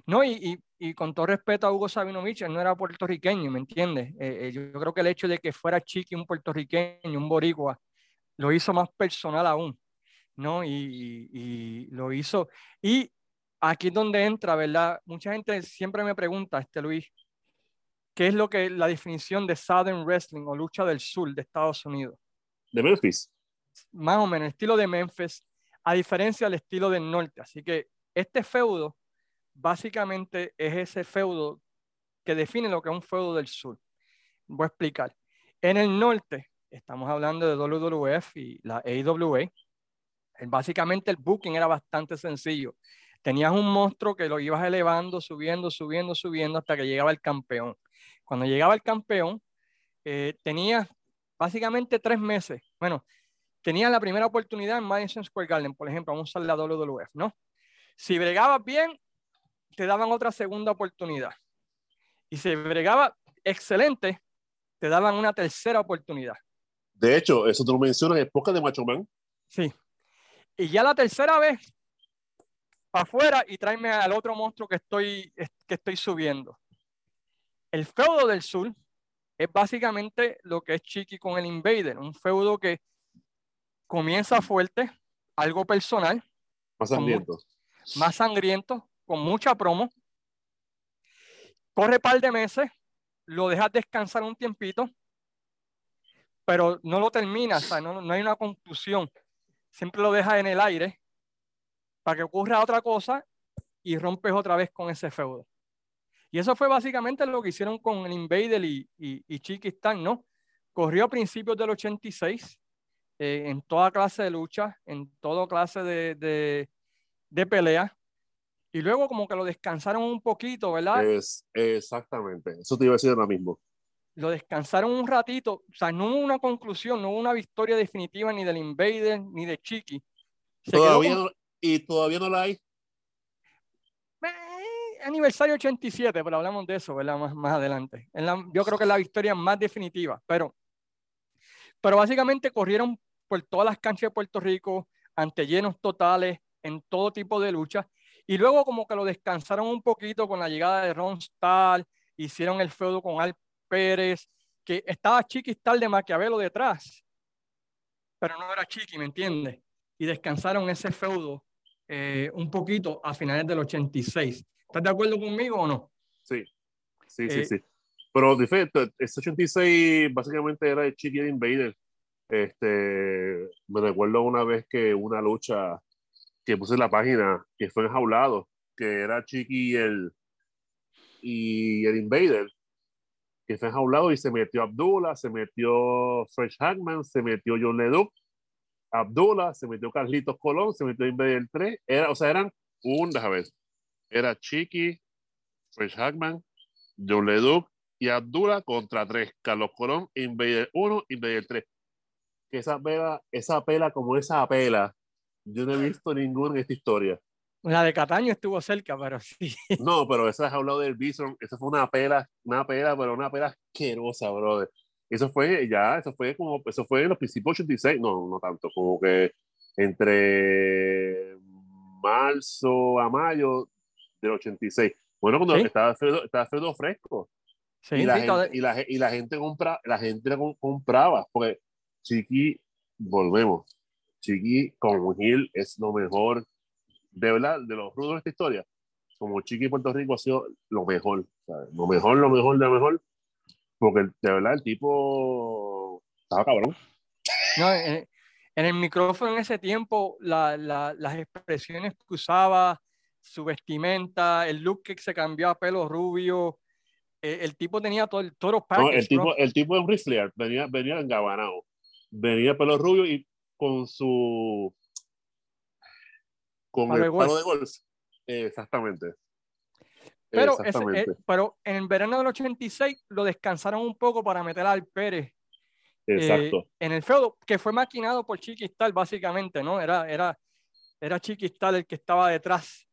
No, y, y, y con todo respeto a Hugo Sabinovich, él no era puertorriqueño, ¿me entiendes? Eh, eh, yo, yo creo que el hecho de que fuera Chiqui un puertorriqueño, un boricua, lo hizo más personal aún, ¿no? Y, y- y lo hizo. Y aquí es donde entra, ¿verdad? Mucha gente siempre me pregunta, este Luis, ¿qué es lo que la definición de Southern Wrestling o lucha del sur de Estados Unidos? De Memphis. más o menos el estilo de Memphis, a diferencia del estilo del norte. Así que este feudo básicamente es ese feudo que define lo que es un feudo del sur. Voy a explicar. En el norte, estamos hablando de WWF y la AWA. Básicamente el booking era bastante sencillo. Tenías un monstruo que lo ibas elevando, subiendo, subiendo, subiendo hasta que llegaba el campeón. Cuando llegaba el campeón, eh, tenías básicamente tres meses. Bueno, tenías la primera oportunidad en Madison Square Garden, por ejemplo, vamos a usar la WWF, ¿no? Si bregabas bien, te daban otra segunda oportunidad. Y si bregaba excelente, te daban una tercera oportunidad. De hecho, eso te lo mencionas en época de Macho Man. Sí. Y ya la tercera vez, para afuera y tráeme al otro monstruo que estoy, que estoy subiendo. El feudo del sur es básicamente lo que es Chiqui con el Invader, un feudo que comienza fuerte, algo personal. Más sangriento. Más sangriento, con mucha promo. Corre par de meses, lo dejas descansar un tiempito, pero no lo terminas, o no, no hay una conclusión. Siempre lo dejas en el aire para que ocurra otra cosa y rompes otra vez con ese feudo. Y eso fue básicamente lo que hicieron con el Invader y, y, y Chiquistán, ¿no? Corrió a principios del 86 eh, en toda clase de lucha, en toda clase de, de, de pelea. Y luego como que lo descansaron un poquito, ¿verdad? Es, exactamente, eso te iba a decir ahora mismo. Lo descansaron un ratito, o sea, no hubo una conclusión, no hubo una victoria definitiva ni del Invader ni de Chiqui. Se todavía no, y todavía no la hay. Eh, aniversario 87, pero hablamos de eso, ¿verdad? Más, más adelante. En la, yo creo que es la victoria más definitiva, pero, pero básicamente corrieron por todas las canchas de Puerto Rico, ante llenos totales, en todo tipo de luchas. Y luego como que lo descansaron un poquito con la llegada de Ron Stahl, hicieron el feudo con Al Pérez, que estaba Chiqui Stahl de Maquiavelo detrás, pero no era Chiqui, ¿me entiendes? Y descansaron ese feudo eh, un poquito a finales del 86. ¿Estás de acuerdo conmigo o no? Sí, sí, eh, sí, sí. Pero de ese 86 básicamente era el Chiqui de Invader. Este, me recuerdo una vez que una lucha que puse en la página, que fue enjaulado, que era Chiqui y el, y el Invader, que fue enjaulado y se metió Abdullah, se metió Fresh Hackman, se metió John Leduc, Abdullah, se metió Carlitos Colón, se metió Invader 3, era, o sea, eran un, déjame ver, era Chiqui, Fresh Hackman, John Leduc y Abdullah contra tres, Carlos Colón, Invader 1, Invader 3. Que esa pela, esa pela como esa pela, yo no he visto ninguna en esta historia. La de Cataño estuvo cerca, pero sí. No, pero esa es hablado del Bison. Esa fue una pela, una pela, pero una pela asquerosa, brother. Eso fue ya, eso fue como, eso fue en los principios 86, no, no tanto, como que entre marzo a mayo del 86. Bueno, cuando ¿Sí? estaba, Fredo, estaba Fredo fresco. Sí, y, la sí, gente, y, la, y la gente compra, la gente compraba, porque Chiqui, volvemos, Chiqui como Gil es lo mejor, de verdad, de los rudos de esta historia, como Chiqui Puerto Rico ha sido lo mejor, ¿sabes? lo mejor, lo mejor, lo mejor, porque de verdad el tipo estaba cabrón. No, en, en el micrófono en ese tiempo, la, la, las expresiones que usaba, su vestimenta, el look que se cambió a pelo rubio, eh, el tipo tenía todo el toro no, el tipo, el tipo es un riflear, venía, venía engabanado, venía pelo rubio y con su con el palo de golf. Exactamente. Pero, Exactamente. Ese, eh, pero en el verano del 86 lo descansaron un poco para meter al Pérez Exacto. Eh, en el feudo, que fue maquinado por Chiquistal, básicamente, ¿no? Era, era, era Chiquistal el que estaba detrás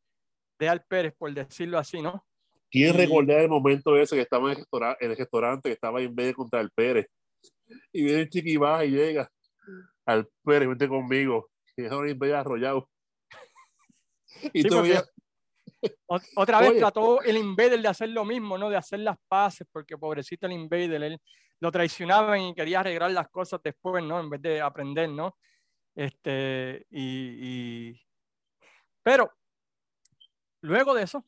de Al Pérez, por decirlo así, ¿no? ¿Quién y... recordar el momento ese que estaba en el, restaurante, en el restaurante, que estaba en vez de contra el Pérez? Y viene Chiqui y baja y llega al Pérez, vente conmigo. Y es ahora en vez arrollado. Y sí, todavía... Otra vez Oye. trató el Invader de hacer lo mismo, ¿no? De hacer las paces, porque pobrecito el Invader, él lo traicionaban y quería arreglar las cosas después, ¿no? En vez de aprender, ¿no? Este, y, y... Pero, luego de eso,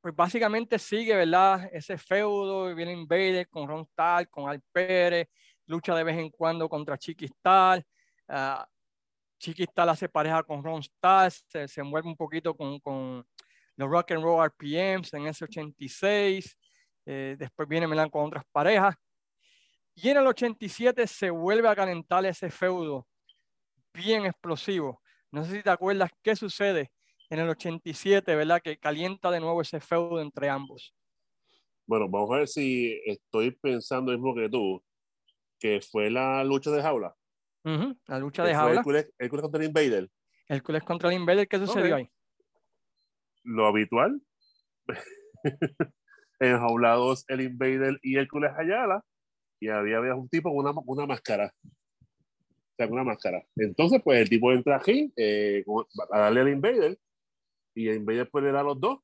pues básicamente sigue, ¿verdad? Ese feudo, viene Invader con Ron Tal, con Al Pérez, lucha de vez en cuando contra Chiquistal. Uh, Chiquistal hace pareja con Ron Stahl, se, se mueve un poquito con, con, los Rock and Roll RPMs en ese 86. Eh, después viene Melan con otras parejas. Y en el 87 se vuelve a calentar ese feudo bien explosivo. No sé si te acuerdas qué sucede en el 87, ¿verdad? Que calienta de nuevo ese feudo entre ambos. Bueno, vamos a ver si estoy pensando lo mismo que tú, que fue la lucha de jaula. La lucha de jaula. Hércules, Hércules contra el Invader. Hércules contra el Invader, ¿qué sucedió ahí? Lo habitual. Enjaulados el Invader y Hércules Ayala. Y había, había un tipo con una, una máscara. O sea, con una máscara. Entonces, pues el tipo entra aquí eh, a darle al Invader. Y el Invader pues le da a los dos.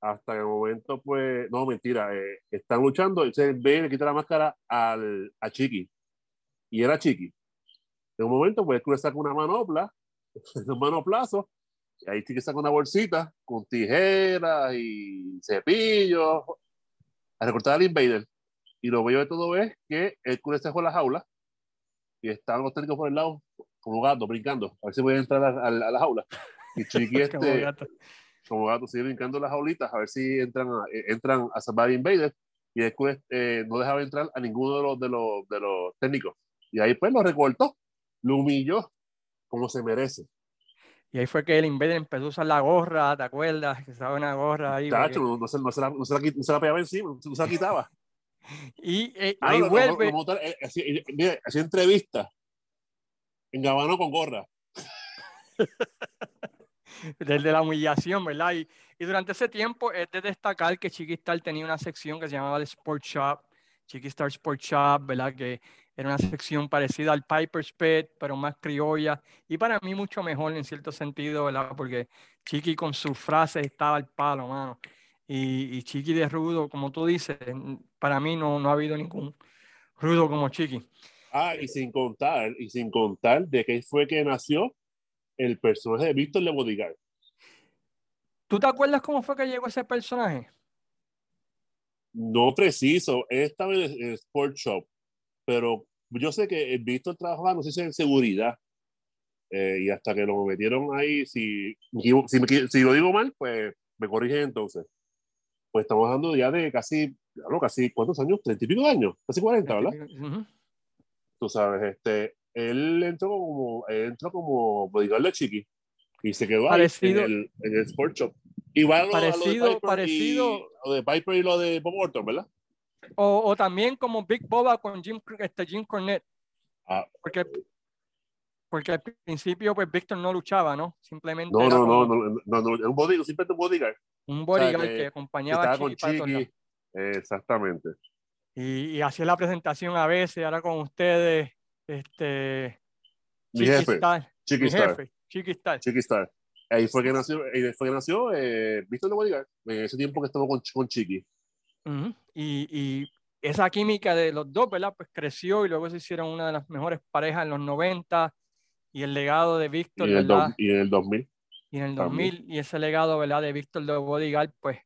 Hasta el momento, pues, no, mentira, eh, están luchando. Entonces el Invader le quita la máscara al, a Chiqui. Y era Chiqui. De un momento, pues Hércules saca una manopla, un manoplazo, y ahí Chiqui saca una bolsita con tijeras y cepillos a recortar al Invader. Y lo bello de todo es que Hércules se dejó la jaula y están los técnicos por el lado como gatos brincando. A ver si pueden entrar a, a- a la jaula. Y Chiqui este, gato. Como gato sigue brincando las jaulitas a ver si entran a, eh, entran a salvar al Invader. Y Hércules eh, no dejaba entrar a ninguno de los, de, los, de los técnicos. Y ahí pues lo recortó, lo humilló como se merece. Y ahí fue que el Invader empezó a usar la gorra, ¿te acuerdas? Que usaba una gorra ahí. Chacho, porque- no, no se, no, se la, no, se la, no se la pegaba encima, no se la quitaba. Y eh, Ah, ahí lo- vuelve. montaron, eh, así, eh, mira, hacía entrevistas en Gabano con gorra. desde la humillación, ¿verdad? Y, y durante ese tiempo es de destacar que Chiquistar tenía una sección que se llamaba el Sport Shop, Chiquistar Sport Shop, ¿verdad? Que era una sección parecida al Piper's Pit, pero más criolla y para mí mucho mejor en cierto sentido, ¿verdad? Porque Chiqui con sus frases estaba al palo, mano. Y, y Chiqui de rudo, como tú dices, para mí no, no ha habido ningún rudo como Chiqui. Ah, y sin contar, y sin contar de qué fue que nació el personaje de Víctor Le Bodyguard. ¿Tú te acuerdas cómo fue que llegó ese personaje? No preciso, estaba en el, Sport Shop, pero yo sé que el Víctor trabajaba, no sé si en seguridad, eh, y hasta que lo metieron ahí, si, si, me- si lo digo mal, pues me corrigen entonces. Pues estamos hablando ya de casi, claro, casi, ¿cuántos años? ¿Treinta y pico de años? Casi 40, ¿verdad? Ujú. Tú sabes, este, él entró como, él entró como bodyguard de Chiqui y se quedó ahí Parecido- en el, en el Sport Shop. Igual a lo, a lo de Parecido- Piper parecido- y, lo de Piper y lo de Bob Orton, ¿verdad? O, o también como Big Boba con Jim, este Jim Cornette, Ah, porque, porque al principio pues Víctor no luchaba, ¿no? Simplemente no, no, no, no, no, no, un bodyguard, simplemente un bodyguard. un bodyguard que- que, que acompañaba a estaba con Chiqui Chiqui. exactamente. Y, y hacía la presentación a veces, ahora con ustedes, este, Mi jefe, Star, Chiqui mi Star, jefe, Chiqui Star. Chiqui Star. Ahí fue que nació, ahí fue que nació eh, Víctor de Bodyguard, en ese tiempo que estuvo con, con Chiqui. Ujú. y, y esa química de los dos, ¿verdad? Pues creció y luego se hicieron una de las mejores parejas en los 90 y el legado de Y Víctor, en, el ¿verdad? dos- y en el 2000. Y en el también. 2000 y ese legado, ¿verdad? De Víctor de Bodyguard, pues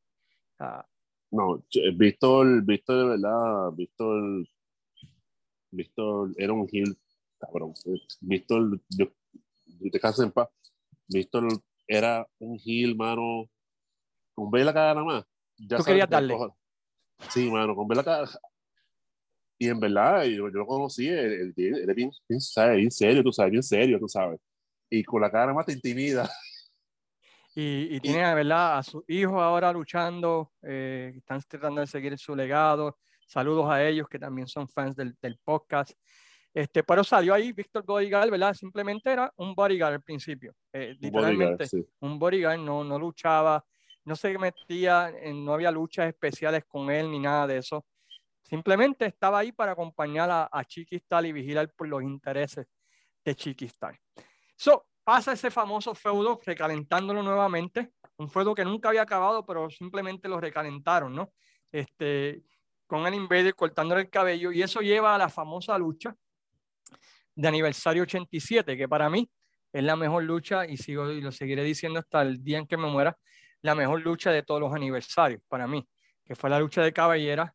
ah, No, Víctor, Víctor de verdad, Víctor, Víctor era un heel, cabrón. Víctor, yo, yo te casas en paz. Víctor era un heel, mano. Con ver la cara nada más. Ya Tú querías que- darle. Sí, mano, con ver la cara. Y en verdad, yo, yo lo conocí, él, era bien, bien, bien serio, tú sabes, bien serio, tú sabes. Y con la cara nada más te intimida. y, y tiene, ¿verdad? A sus hijos ahora luchando, eh, están tratando de seguir su legado. Saludos a ellos que también son fans del, del podcast. Este, pero salió ahí Víctor Bodyguard, ¿verdad? Simplemente era un bodyguard al principio. eh, bodyguard, literalmente, sí. un bodyguard, no, no luchaba, no se metía, no había luchas especiales con él ni nada de eso. Simplemente estaba ahí para acompañar a, a Chiquistar y vigilar por los intereses de Chiquistar. So, pasa ese famoso feudo, recalentándolo nuevamente, un feudo que nunca había acabado, pero simplemente lo recalentaron, ¿no? Este, con el Invader cortándole el cabello, y eso lleva a la famosa lucha de aniversario 87, que para mí es la mejor lucha, y, sigo, y lo seguiré diciendo hasta el día en que me muera, la mejor lucha de todos los aniversarios, para mí, que fue la lucha de cabellera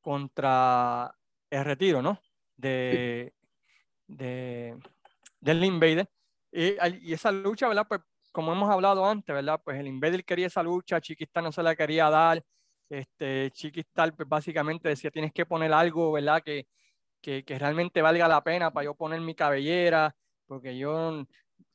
contra el retiro, ¿no? De, de, del Invader. Y, esa lucha, ¿verdad? Pues como hemos hablado antes, ¿verdad? Pues el Invader quería esa lucha, Chiquistar no se la quería dar. Este, Chiquistar pues básicamente decía, tienes que poner algo, ¿verdad? Que, que, que realmente valga la pena para yo poner mi cabellera, porque yo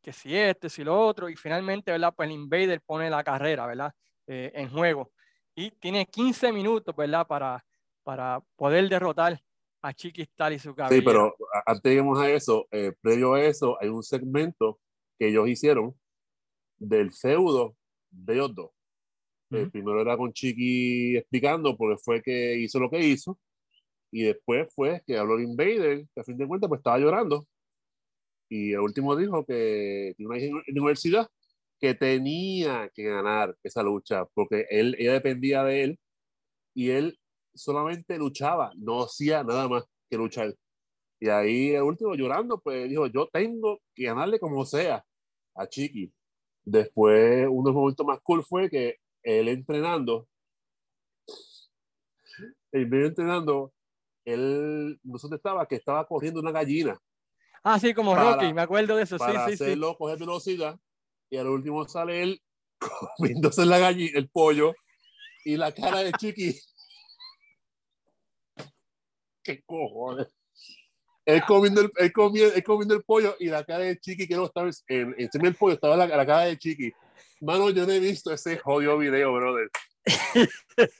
que si este, si lo otro, y finalmente, ¿verdad? Pues el Invader pone la carrera, ¿verdad? Eh, en juego. Y tiene 15 minutos, ¿verdad? Para, para poder derrotar a Chiquistal y su cabello. Sí, pero antes de llegar a eso, eh, previo a eso, hay un segmento que ellos hicieron del feudo de ellos dos. El primero era con Chiqui explicando porque fue que hizo lo que hizo. Y después fue que habló el Invader, que a fin de cuentas pues estaba llorando. Y el último dijo que tiene una universidad que tenía que ganar esa lucha porque él, ella dependía de él y él solamente luchaba, no hacía nada más que luchar. Y ahí el último llorando, pues dijo, yo tengo que ganarle como sea a Chiqui. Después, uno de los momentos más cool fue que él entrenando, el medio entrenando, él, no sé dónde estaba, que estaba corriendo una gallina. Ah, sí, como Rocky, me acuerdo de eso, para sí, sí, hacerlo, sí. coger velocidad, y al último sale él comiéndose la gallina, el pollo, y la cara de Chiqui. ¿Qué cojones? Él comiendo, el, él, comiendo, él comiendo el pollo y la cara de Chiqui, que no estaba en, encima del pollo, estaba la, la cara de Chiqui. Mano, yo no he visto ese jodido video, brother.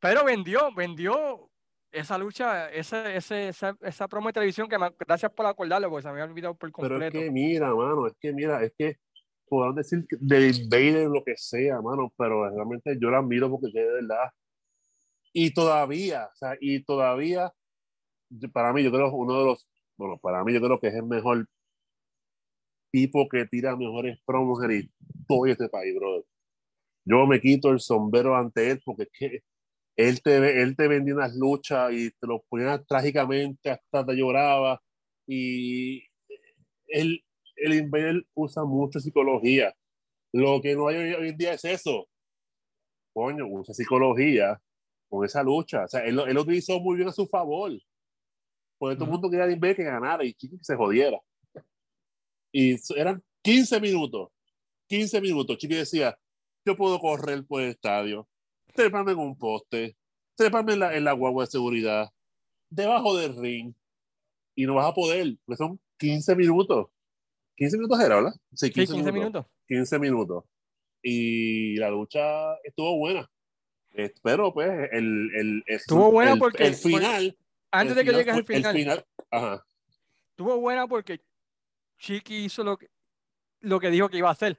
Pero vendió, vendió esa lucha, ese, ese, esa, esa promo de televisión que me, gracias por acordarlo, porque se me había olvidado por completo. Pero es que mira, mano, es que mira, es que podrán decir de Invader lo que sea, mano, pero realmente yo la admiro porque es de verdad. Y todavía, o sea, y todavía, para mí, yo creo uno de los, bueno, para mí yo creo que es el mejor tipo que tira mejores promos en todo este país, brother. Yo me quito el sombrero ante él porque es que él te, él te vendía unas luchas y te lo ponía trágicamente, hasta te lloraba. Y él, el Invader usa mucho psicología. Lo que no hay hoy en día es eso. Coño, usa psicología con esa lucha. O sea, él, él lo utilizó muy bien a su favor. Porque todo el mundo quería Invader que ganara y Chiqui que se jodiera. Y eran 15 minutos. 15 minutos. Chiqui decía, yo puedo correr por el estadio, treparme en un poste, treparme en la, en la guagua de seguridad, debajo del ring, y no vas a poder, porque son 15 minutos. 15 minutos era, ¿verdad? Sí, 15, sí, 15 minutos. minutos. 15 minutos. Y la lucha estuvo buena. Pero pues el, el, estuvo buena el, porque el final. Antes de que llegues al final. El final ajá. Estuvo buena porque Chiqui hizo lo que, lo que dijo que iba a hacer.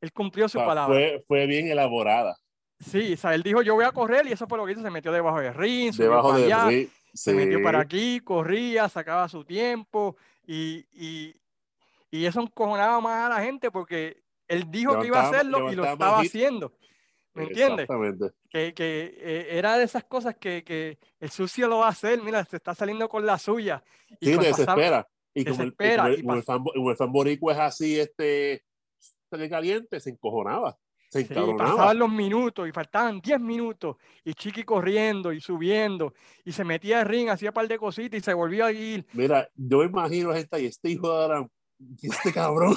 Él cumplió su o sea, palabra. Fue, fue bien elaborada. Sí, o sea, él dijo yo voy a correr y eso fue lo que hizo, se metió debajo del ring, debajo del allá, ring, se sí. metió para aquí, corría, sacaba su tiempo y, y, y eso encojonaba más a la gente porque él dijo que iba a hacerlo y lo estaba haciendo. ¿Me entiendes? Exactamente. Que, que eh, era de esas cosas que, que, el sucio lo va a hacer, mira, se está saliendo con la suya. Y sí, desespera. Y como, el, como, el, como, el fan, como el fan boricua es así, este, caliente, se encojonaba. Se sí, pasaban los minutos y faltaban 10 minutos y Chiqui corriendo y subiendo y se metía al ring, hacía un par de cositas y se volvía a ir. Mira, yo me imagino a gente y este hijo de Aram, este cabrón.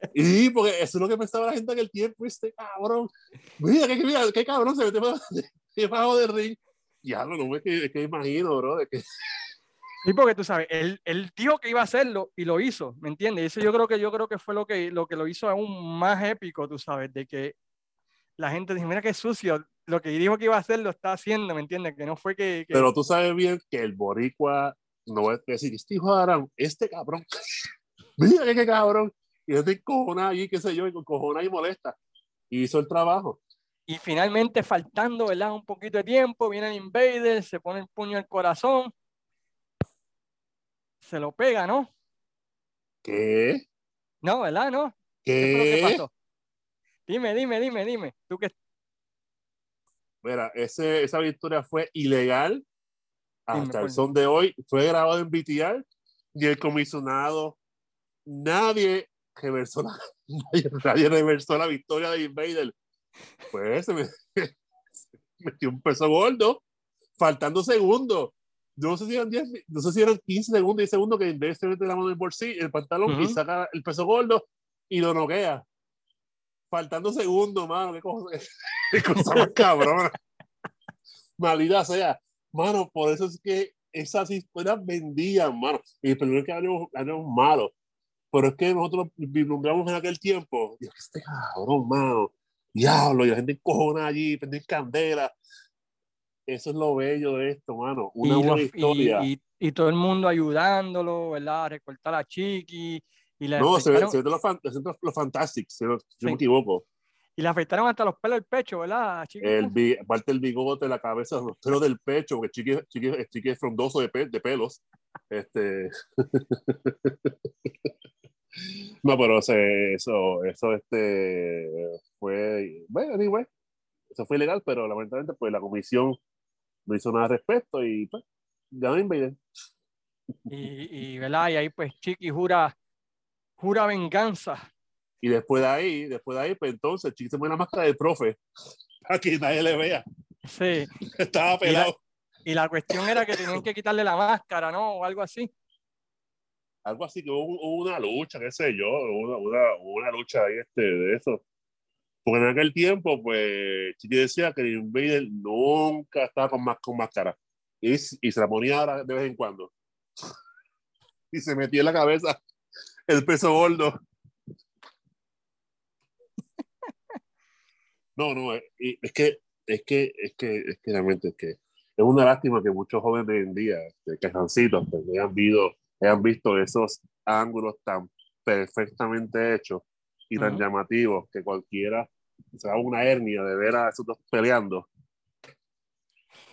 y porque eso es lo que pensaba la gente en el tiempo, este cabrón. Mira, qué, mira, qué cabrón se mete debajo del ring. Ya no, no me que, que imagino, bro. De que... Sí, porque tú sabes, él, él dijo que iba a hacerlo y lo hizo, ¿me entiendes? Y eso yo creo que yo creo que fue lo que, lo que lo hizo aún más épico, tú sabes, de que la gente dijo, mira qué sucio, lo que dijo que iba a hacer lo está haciendo, ¿me entiendes? Que no fue que... que... Pero tú sabes bien que el boricua no es decir, este hijo de Aram, este cabrón, mira qué, qué cabrón, y este cojona ahí, qué sé yo, y cojona y molesta, y hizo el trabajo. Y finalmente, faltando, ¿verdad? Un poquito de tiempo, viene el Invader, se pone el puño al corazón, se lo pega, ¿no? ¿Qué? No, ¿verdad? ¿No? ¿Qué? ¿Qué fue lo que pasó? Dime, dime, dime, dime. ¿Tú qué? Mira, ese, esa victoria fue ilegal hasta Dime, el son de hoy. Fue grabado en BTR y el comisionado, nadie reversó la, nadie reversó la victoria de Invader. Pues se, me, se metió un peso gordo, faltando segundos. No sé si eran 10, no sé si eran 15 segundos, 10 segundos que Invader se mete la mano en el bolsillo, el pantalón Ujú. y saca el peso gordo y lo noquea. Faltando segundos, mano, qué cosa, qué cosa más cabrona. Maldita sea. Mano, por eso es que esas historias vendían, mano. Y perdón que hablemos, hablemos malo. Pero es que nosotros vislumbramos en aquel tiempo, Dios, este cabrón, mano, diablo, y la gente encojona allí, prende candela. Eso es lo bello de esto, mano. Una y, buena los- y- historia. y- y todo el mundo ayudándolo, ¿verdad? A recortar a Chiqui. Y le, no, se ve, se ve los, fan- los Fantastics, si no, Sí. me equivoco. y le afectaron hasta los pelos del pecho, ¿verdad? Chiqui? El, bi- aparte el bigote, la cabeza, los pelos del pecho, porque Chiqui, Chiqui, Chiqui es frondoso de, pe- de pelos. Este... no, pero o sea, eso, eso este, fue, bueno, anyway, eso fue ilegal, pero lamentablemente pues la comisión no hizo nada al respecto y pues, ganó Invader. Y, y, ¿verdad? y ahí pues Chiqui jura, jura venganza. Y después de ahí, después de ahí, pues entonces Chiqui se pone la máscara del profe, para que nadie le vea. Sí. Estaba pelado. Y la cuestión era que tenían que quitarle la máscara, ¿no? O algo así. algo así que hubo, hubo una lucha, qué sé yo, una, una, una lucha ahí este, de eso. Porque en aquel tiempo, pues, Chiqui decía que el Invader nunca estaba con, más, con máscara. Y, se la ponía ahora de vez en cuando. Y se metía en la cabeza el peso gordo. No, no, es, y es que, es que, es que, es que realmente es que es una lástima que muchos jóvenes de hoy en día, este, quejancitos, pues, hayan visto, hayan visto esos ángulos tan perfectamente hechos y tan Ujú. llamativos que cualquiera se da una hernia de ver a esos dos peleando.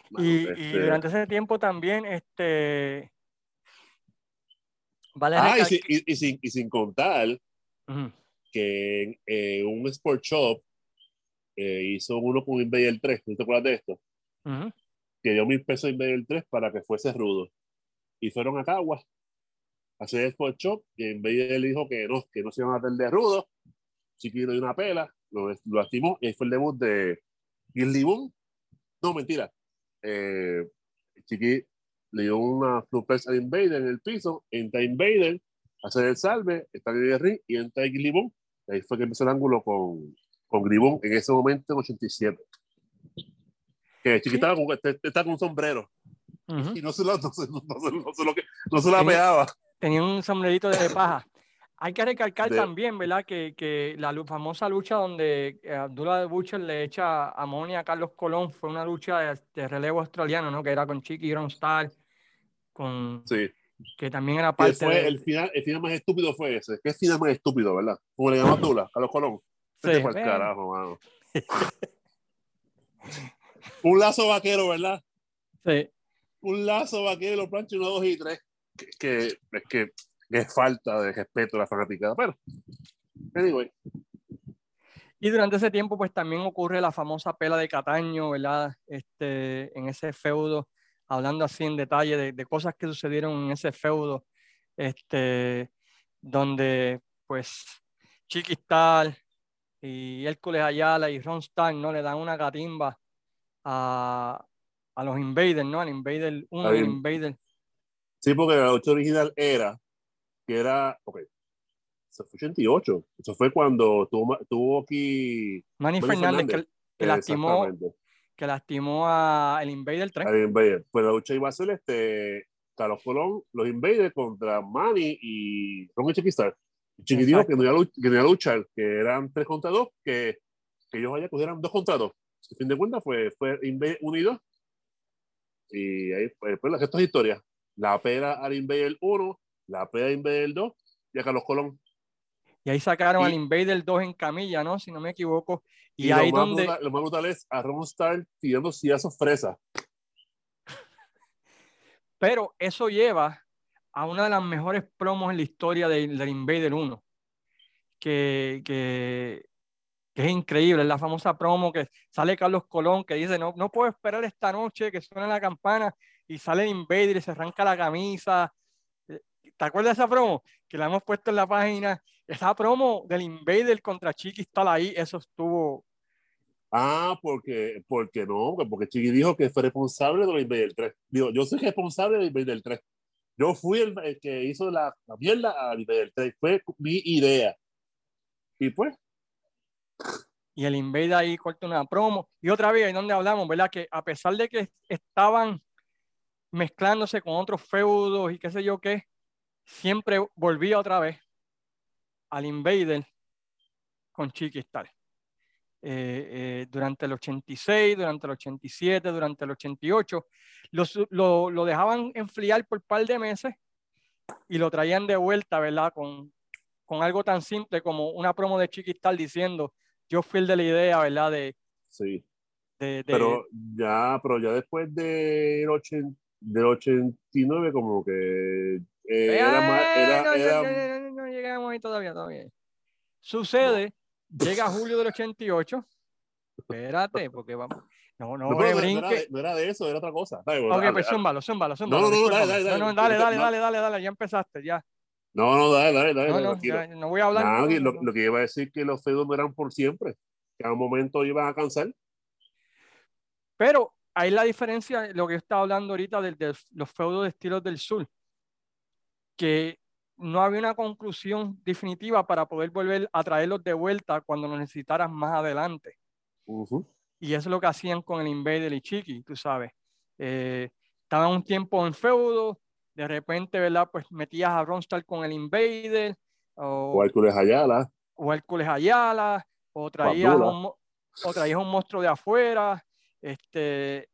Y, y este, durante ese tiempo también, este. Vale ah, y, sin, y- y sin, y sin contar Ujú, que en eh, un Sport Shop eh, hizo uno con Invader 3, ¿no te acuerdas de esto? ujú. Que dio mil pesos a Invader 3 para que fuese rudo. Y fueron a Caguas a hacer el Sport Shop y Invader dijo que no, que no se iban a hacer de rudo. Chiquito dio una pela, lo, lo lastimó y ahí fue el debut de Gilly Boom. No, mentira. Eh, Chiqui le dio una suplex a Invader en el piso, entra Invader, hace el salve, está en el ring y entra Gilly Boom. Y ahí fue que empezó el ángulo con, con Gribón en ese momento en 87. Que Chiqui estaba, con, este- estaba con un sombrero Ujú. y no se, lo, no, se, no, se, no se lo, que- no se la pegaba. Tenía un sombrerito de paja. Hay que recalcar De- también, ¿verdad? Que, que la famosa lucha donde eh, Abdullah de Butcher le echa amonia a Carlos Colón fue una lucha de, de relevo australiano, ¿no? Que era con Chiqui Star, con, Sí. que también era parte fue de... el, final, el final más estúpido fue ese. ¿Qué final más estúpido, verdad? Como le llamó Tula, Carlos Colón. Sí, pa'l ven. carajo, mano. Un lazo vaquero, ¿verdad? Sí. Un lazo vaquero, plancha 1, 2 y 3. Que, que, es que, que es falta de respeto a la fanaticada. Pero, anyway. Y durante ese tiempo, pues también ocurre la famosa pela de Cataño, ¿verdad? Este, en ese feudo, hablando así en detalle de, de cosas que sucedieron en ese feudo, este, donde pues Chiquistal y Hércules Ayala y Ron Stark, ¿no? Le dan una catimba a, a los Invaders, ¿no? Al Invader 1 Al Invader. Sí, porque la lucha original era que era. Ok. Eso fue 88. Eso fue cuando tuvo, tuvo aquí. Manny Manny Fernández, que, Fernández. que lastimó, Exactamente. que lastimó a el Invader 3. al Invader. Pues la lucha iba a ser este, Carlos Colón, los Invaders contra Manny y Ron y Chiquistar. Chiqui dijo que no, iba a luchar, que que eran tres contra dos, que, que ellos allá cogieran dos contra dos. A fin de cuentas fue, fue Invader 1 y 2. Y ahí pues, pues, estas historias. La pera al Invader 1, la pera al Invader 2 y a Carlos Colón. Y ahí sacaron Y- al Invader 2 en camilla, ¿no? Si no me equivoco. Y, Y, ahí lo, más donde, brutal, lo más brutal es a Ron Stark tirando sillazos fresas. pero eso lleva a una de las mejores promos en la historia de- del Invader 1, que, que, que es increíble, es la famosa promo que sale Carlos Colón, que dice, no, no puedo esperar esta noche que suene la campana, y sale el Invader y se arranca la camisa. ¿Te acuerdas de esa promo? Que la hemos puesto en la página. Esa promo del Invader contra Chiqui está ahí, eso estuvo Ah, porque, porque no, porque Chiqui dijo que fue responsable de los Invader 3. Digo, yo soy responsable de Invader 3. Yo fui el, el que hizo la, la mierda a Invader 3. Fue mi idea. Y pues, y el Invader ahí corta una promo. Y otra vez, ahí donde hablamos, ¿verdad? Que a pesar de que estaban mezclándose con otros feudos y qué sé yo qué, siempre volvía otra vez. al Invader con Chiquistal. Eh, eh, durante el 86, durante el 87, durante el 88, los- lo, lo dejaban enfriar por un par de meses y lo traían de vuelta, ¿verdad? Con, con algo tan simple como una promo de Chiquistal diciendo, yo fui el de la idea, ¿verdad? De, Sí. de, de- Pero ya, pero ya después del, ochen- del 89, como que eh, era más. Eh, Era, no, no, era- no, no, no, no llegamos ahí todavía, todavía. Sucede, llega julio del 88. Espérate, porque vamos. No, no, No, no, no era brinque. de, no era de eso, era otra cosa. Dale, Ok, dale, pues zúmbalo, zúmbalo, zúmbalo. no, no, discúlpame. dale, dale, No, no, dale. dale, dale, No. dale, dale, dale, ya empezaste, ya. No, no, dale, dale, dale. No, no, ya, no voy a hablar. Nada, no, no, lo, no. lo que iba a decir que los feudos no eran por siempre. Que a un momento iban a cansar. Pero ahí la diferencia, lo que yo estaba hablando ahorita de, de los feudos de estilos del sur, que no había una conclusión definitiva para poder volver a traerlos de vuelta cuando los necesitaras más adelante. Ujú. Y eso es lo que hacían con el Invader y Chiqui, tú sabes. Eh, estaban un tiempo en feudo, de repente, ¿verdad? Pues metías a Ronstar con el Invader, o, O Hércules Ayala. o Hércules Ayala, o traías, un, o traías un monstruo de afuera, este,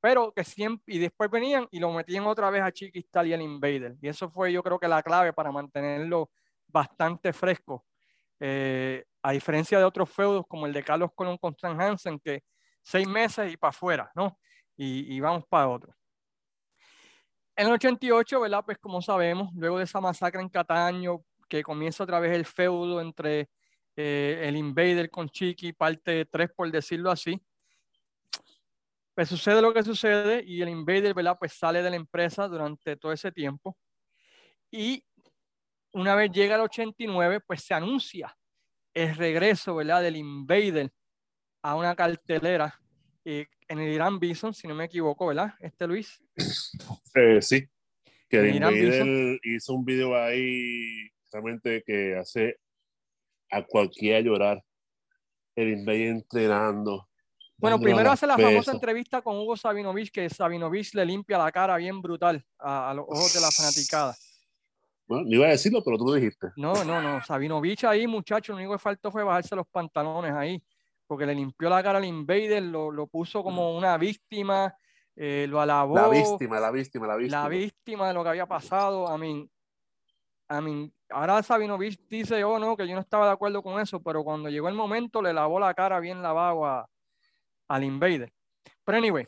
pero que siempre, y después venían y lo metían otra vez a Chiquistal y al Invader. Y eso fue yo creo que la clave para mantenerlo bastante fresco. Eh, a diferencia de otros feudos como el de Carlos Colón con Stan Hansen, que seis meses y para afuera, ¿no? Y, y vamos para otro. En el 88, ¿verdad? Pues como sabemos, luego de esa masacre en Cataño, que comienza otra vez el feudo entre eh, el Invader con Chiqui, parte 3 por decirlo así, pues sucede lo que sucede y el Invader, ¿verdad? Pues sale de la empresa durante todo ese tiempo. Y una vez llega el 89, pues se anuncia el regreso, ¿verdad? Del Invader a una cartelera eh, en el Irán Bison, si no me equivoco, ¿verdad? Este Luis. Eh, sí. Que el Invader hizo un video ahí realmente que hace a cualquiera llorar. El Invader entrenando. Bueno, primero hace la famosa entrevista con Hugo Sabinovich, que Sabinovich le limpia la cara bien brutal a, a los ojos de la fanaticada. Bueno, no iba a decirlo, pero tú lo dijiste. No, no, no. Sabinovich ahí, muchacho, lo único que faltó fue bajarse los pantalones ahí, porque le limpió la cara al Invader, lo, lo puso como una víctima, eh, lo alabó. La víctima, la víctima, la víctima. la víctima de lo que había pasado. A mí, a mí, ahora Sabinovich dice, oh no, que yo no estaba de acuerdo con eso, pero cuando llegó el momento le lavó la cara bien lavado a, al Invader. Pero anyway,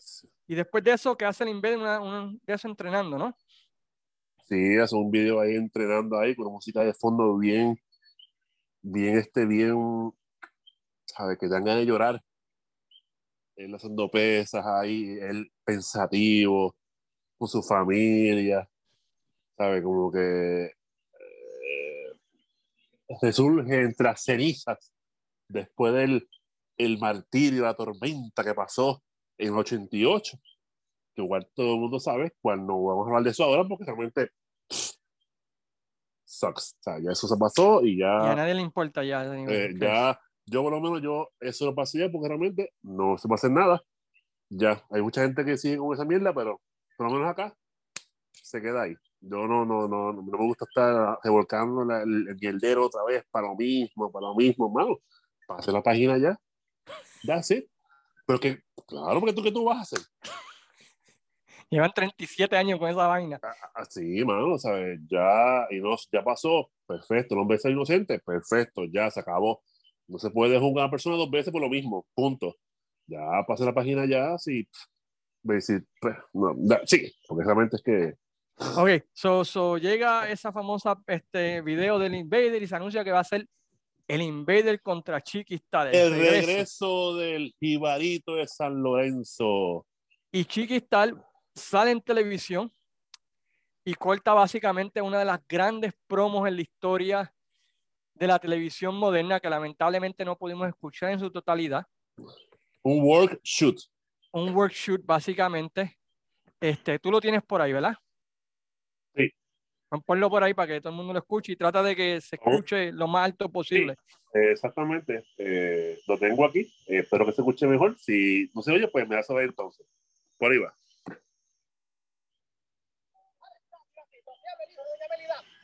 y después de eso, ¿qué hace el Invader? Una, un- de eso entrenando, ¿no? Sí, hace un video ahí entrenando ahí con música de fondo bien, bien, este, bien, ¿sabes? Que te dan ganas de llorar. Él haciendo pesas ahí, él pensativo, con su familia, ¿sabes? Como que eh, resurge entre las cenizas después del el martirio, la tormenta que pasó en el 88 que igual todo el mundo sabe, cual no vamos a hablar de eso ahora porque realmente sucks. O sea, ya eso se pasó y Y a ya, nadie le importa ya. eh, ya, yo por lo menos yo eso lo pasé ya porque realmente no se va a hacer nada. Ya, hay mucha gente que sigue con esa mierda, pero por lo menos acá se queda ahí. Yo no, no, no, no me gusta estar revolcando la- el, el mierdero otra vez para lo mismo, para lo mismo, hermano. Pase la página ya. Ya sí. Pero que, claro, porque tú, ¿qué tú vas a hacer? Llevan 37 años con esa vaina. Así, mano, ¿sabes? Ya, y no, ya pasó, perfecto, hombre está inocente, perfecto, ya se acabó. No se puede juzgar a una persona dos veces por lo mismo, punto. Ya pasé la página ya, sí, pues, no, sí, porque realmente es que, Ok, so, so llega esa famosa este, video del Invader y se anuncia que va a ser el Invader contra Chiquistal. el el regreso. regreso del jibarito de San Lorenzo. Y Chiquistal sale en televisión y corta básicamente una de las grandes promos en la historia de la televisión moderna que lamentablemente no pudimos escuchar en su totalidad. Un work shoot. Un workshoot básicamente. Este, tú lo tienes por ahí, ¿verdad? Sí. Ponlo por ahí para que todo el mundo lo escuche y trata de que se escuche lo más alto posible. Eh, exactamente, eh, lo tengo aquí, eh, espero que se escuche mejor. Si no se oye, pues me da saber entonces. Por ahí va.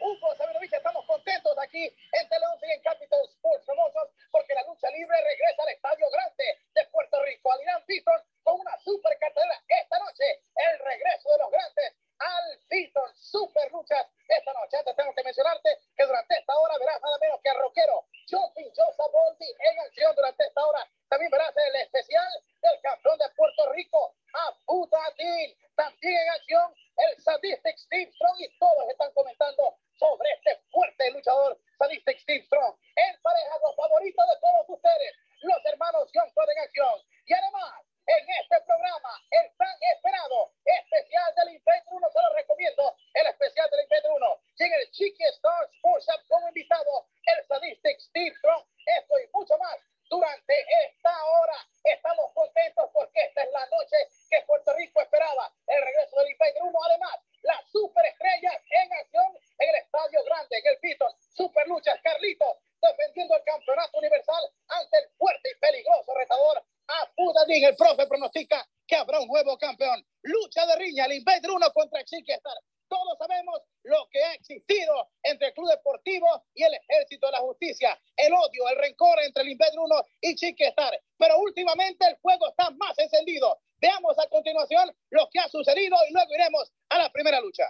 Hugo Sabinovich, estamos contentos aquí en Teleón y en Capital Sports famosos porque la lucha libre regresa al Estadio Grande de Puerto Rico. Al Irán Bison con una super cartelera esta noche. El regreso de los grandes al Bison. Super luchas esta noche. Antes tengo que mencionarte que durante esta hora verás nada menos que a Rockero, Joe Josa Boldi en acción durante esta hora. También verás el especial del campeón de Puerto Rico, Abu Dhabi. También en acción el Sadistic Steve Strong y todos están comentando sobre este fuerte luchador Sadistic Steve Strong. En pareja, los favoritos de todos ustedes, los hermanos John Todd en acción. Y además, en este programa, el tan esperado especial del Invader 1, se lo recomiendo, el especial del Invader 1. Y en el Chiqui Star Sports como invitado, el Sadistic Steve Strong. Esto y mucho más durante esta hora. Estamos contentos porque esta es la noche que Puerto Rico esperaba. El regreso del Invader 1, además, las superestrellas en acción en el Estadio Grande, en el Piton. Super luchas, Carlitos, defendiendo el campeonato universal ante el fuerte y peligroso retador Abu Dhabi. El profe pronostica que habrá un nuevo campeón. Lucha de riña, el Invader 1 contra Chiquestar. Todos sabemos lo que ha existido entre el Club Deportivo y el Ejército de la Justicia. El odio, el rencor entre el Invader 1 y Chiquestar. Pero últimamente el fuego está más encendido. Veamos a continuación lo que ha sucedido y luego iremos a la primera lucha.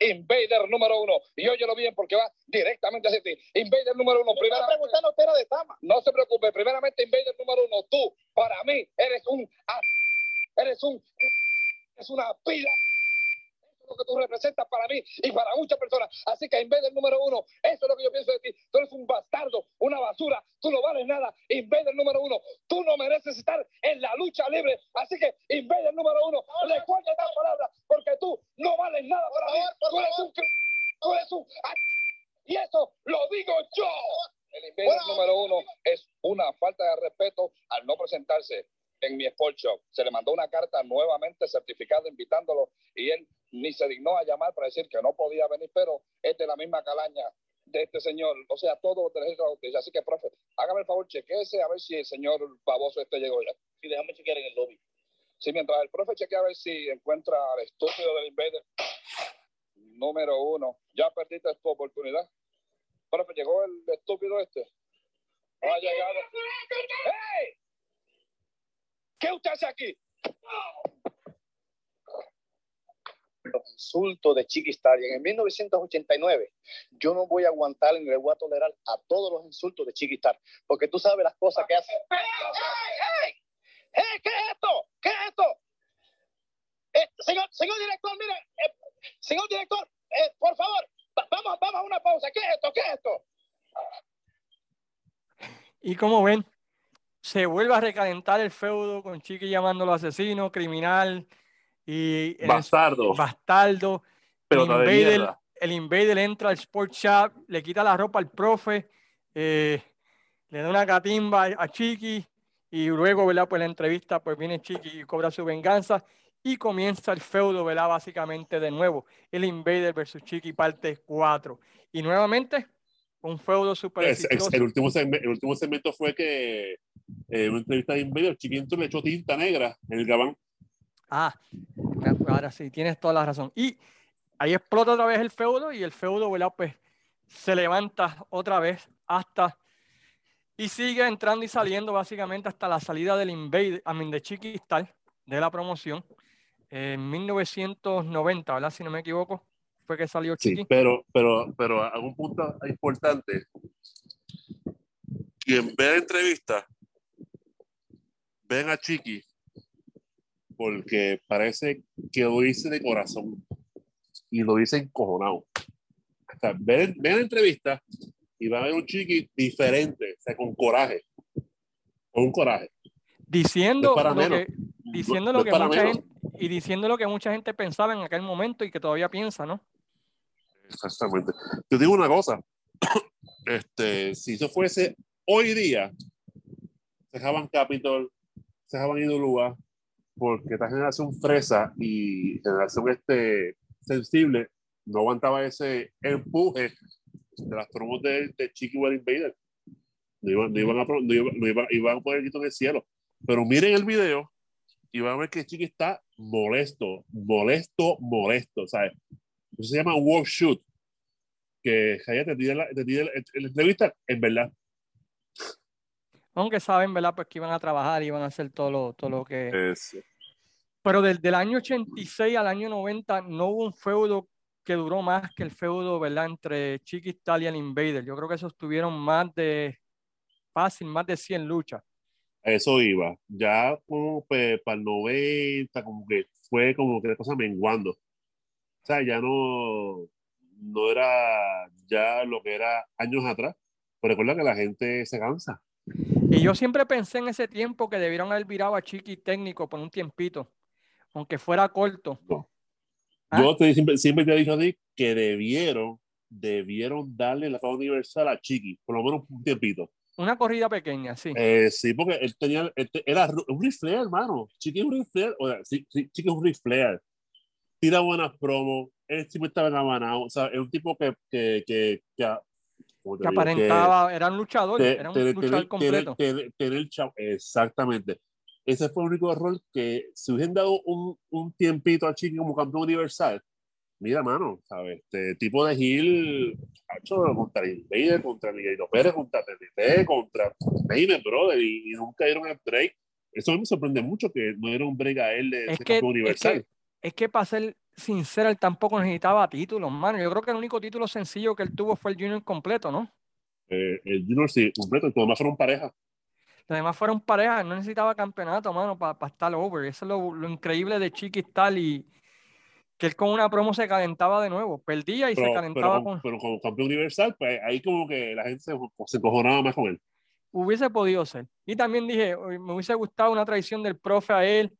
Invader número uno. Y óyelo bien porque va directamente hacia ti. Invader número uno. Primero preguntando usted era de Sama. No se preocupe. Primeramente, Invader número uno. Tú, para mí, eres un. Eres un. Es una pila. Lo que tú representas para mí y para muchas personas. Así que Invader número uno. Eso es lo que yo pienso de ti. Tú eres un bastardo, una basura. Tú no vales nada. Invader número uno. Tú no mereces estar en la lucha libre. Así que Invader número uno. Recuerda esta palabra porque tú no vales nada para mí. Tú eres un. Tú eres un. Y eso lo digo yo. El Invader número uno es una falta de respeto al no presentarse en mi Sport Show. Se le mandó una carta nuevamente certificada invitándolo y él ni se dignó a llamar para decir que no podía venir, pero es de la misma calaña de este señor, o sea, todo del ejército de. Así que, profe, hágame el favor, chequeese a ver si el señor baboso este llegó ya. Y déjame chequear en el lobby. Sí, mientras el profe chequea a ver si encuentra al estúpido del invader. Número uno. Ya perdiste tu oportunidad. Profe, llegó el estúpido este. No ha llegado. ¡Hey! ¿Qué usted hace aquí? Los insultos de Chiquistar. Y en 1989, yo no voy a aguantar ni le voy a tolerar a todos los insultos de Chiquistar. Porque tú sabes las cosas que hace. ¡Ey, ey, ey! ¡Ey, qué es esto! ¿Qué es esto? Eh, señor, señor director, mire, eh, señor director, eh, por favor, va- vamos, vamos a una pausa. ¿Qué es esto? ¿Qué es esto? Y como ven, se vuelve a recalentar el feudo con Chiqui llamándolo asesino, criminal y en el- Bastardo. bastardo. Pelota de Invader, el Invader entra al Sport Shop, le quita la ropa al profe, eh, le da una catimba a Chiqui y luego, ¿verdad? Pues la entrevista, pues viene Chiqui y cobra su venganza y comienza el feudo, ¿verdad? Básicamente de nuevo, el Invader versus Chiqui parte 4. Y nuevamente, un feudo súper Es- es- exitoso. el, último segmento, el último segmento fue que eh, una entrevista de Invader, Chiquito le echó tinta negra en el gabán. Ah, ahora sí, tienes toda la razón. Y ahí explota otra vez el feudo y el feudo, ¿verdad? Pues se levanta otra vez hasta y sigue entrando y saliendo básicamente hasta la salida del Invader, I mean, de Chiquistar, de la promoción. En 1990, ¿verdad? Si no me equivoco, fue que salió Sí, Chiqui. pero, pero, pero a un punto importante. Quien ve la entrevista, ven a Chiqui, porque parece que lo dice de corazón y lo dice encojonado. Sea, ven, ven la entrevista y va a ver un Chiqui diferente, o sea, con coraje. Con un coraje. Diciendo No lo que, diciendo No- lo no que mucha gente, y diciendo lo que mucha gente pensaba en aquel momento y que todavía piensa, ¿no? Exactamente. Te digo una cosa. Este, si eso fuese hoy día, se dejaban Capitol, se dejaban Idolúa, porque esta generación fresa y generación este, sensible no aguantaba ese empuje de las promos de, de Chiqui Well Invader. No iban, no iban a, no iban, no iban- iban a poner el grito en el cielo. Pero miren el video y van a ver que Chiqui está molesto, molesto, molesto. ¿sabes? Eso se llama work shoot. que Jaya te tire la, te tire la, la entrevista, en verdad. Aunque saben, ¿verdad? Pues que iban a trabajar, iban a hacer todo lo, todo lo que... Es, Pero desde el año 86 al año 90 no hubo un feudo que duró más que el feudo, ¿verdad? Entre Chiquistal y el Invader. Yo creo que esos tuvieron más de, fácil, más de 100 luchas. eso iba. Ya como pues, para el 90, como que fue como que la cosa menguando. O sea, ya no, no era ya lo que era años atrás. Pero recuerda que la gente se cansa. Y yo siempre pensé en ese tiempo que debieron haber virado a Chiqui técnico por un tiempito, aunque fuera corto. No. ¿Ah? Yo te, siempre, siempre te he dicho a ti que debieron, debieron darle la fama universal a Chiqui, por lo menos un tiempito. Una corrida pequeña, sí. Eh, sí, porque él tenía, él te- era un riflear, hermano. Chiqui es un riflear, o sea, sí, sí, Chiqui es un riflear. Tira buenas promos, él siempre estaba engamanado, o sea, es un tipo que, que, que, que, ah, ¿cómo te Que? Que- aparentaba, era un luchador, te- era un te- luchador completo. tener el chavo- exactamente. Ese fue el único error que si hubiesen dado un, un tiempito a Chiqui como campeón universal, mira, mano, ¿sabes? Este tipo de Gil, hecho contra el Invader, contra Miguelito Pérez, contra TNT, contra Neyme, brother, y, y nunca dieron el break. Eso me sorprende mucho que no dieron un break a él de Es ser que, campeón es universal. que, es que para ser sincero, él tampoco necesitaba títulos, mano. Yo creo que el único título sencillo que él tuvo fue el Junior completo, ¿no? Eh, el Junior sí, completo, y los demás fueron pareja. Los demás fueron parejas, no necesitaba campeonato, mano, para estar over. Eso es lo, lo increíble de Chiquistal y que él con una promo se calentaba de nuevo. Perdía y se Pero, pero, calentaba como- con... pero como campeón universal, pues ahí como que la gente se, se encojonaba más con él. Hubiese podido ser. Y también dije, "Uy, me hubiese gustado una traición del profe a él.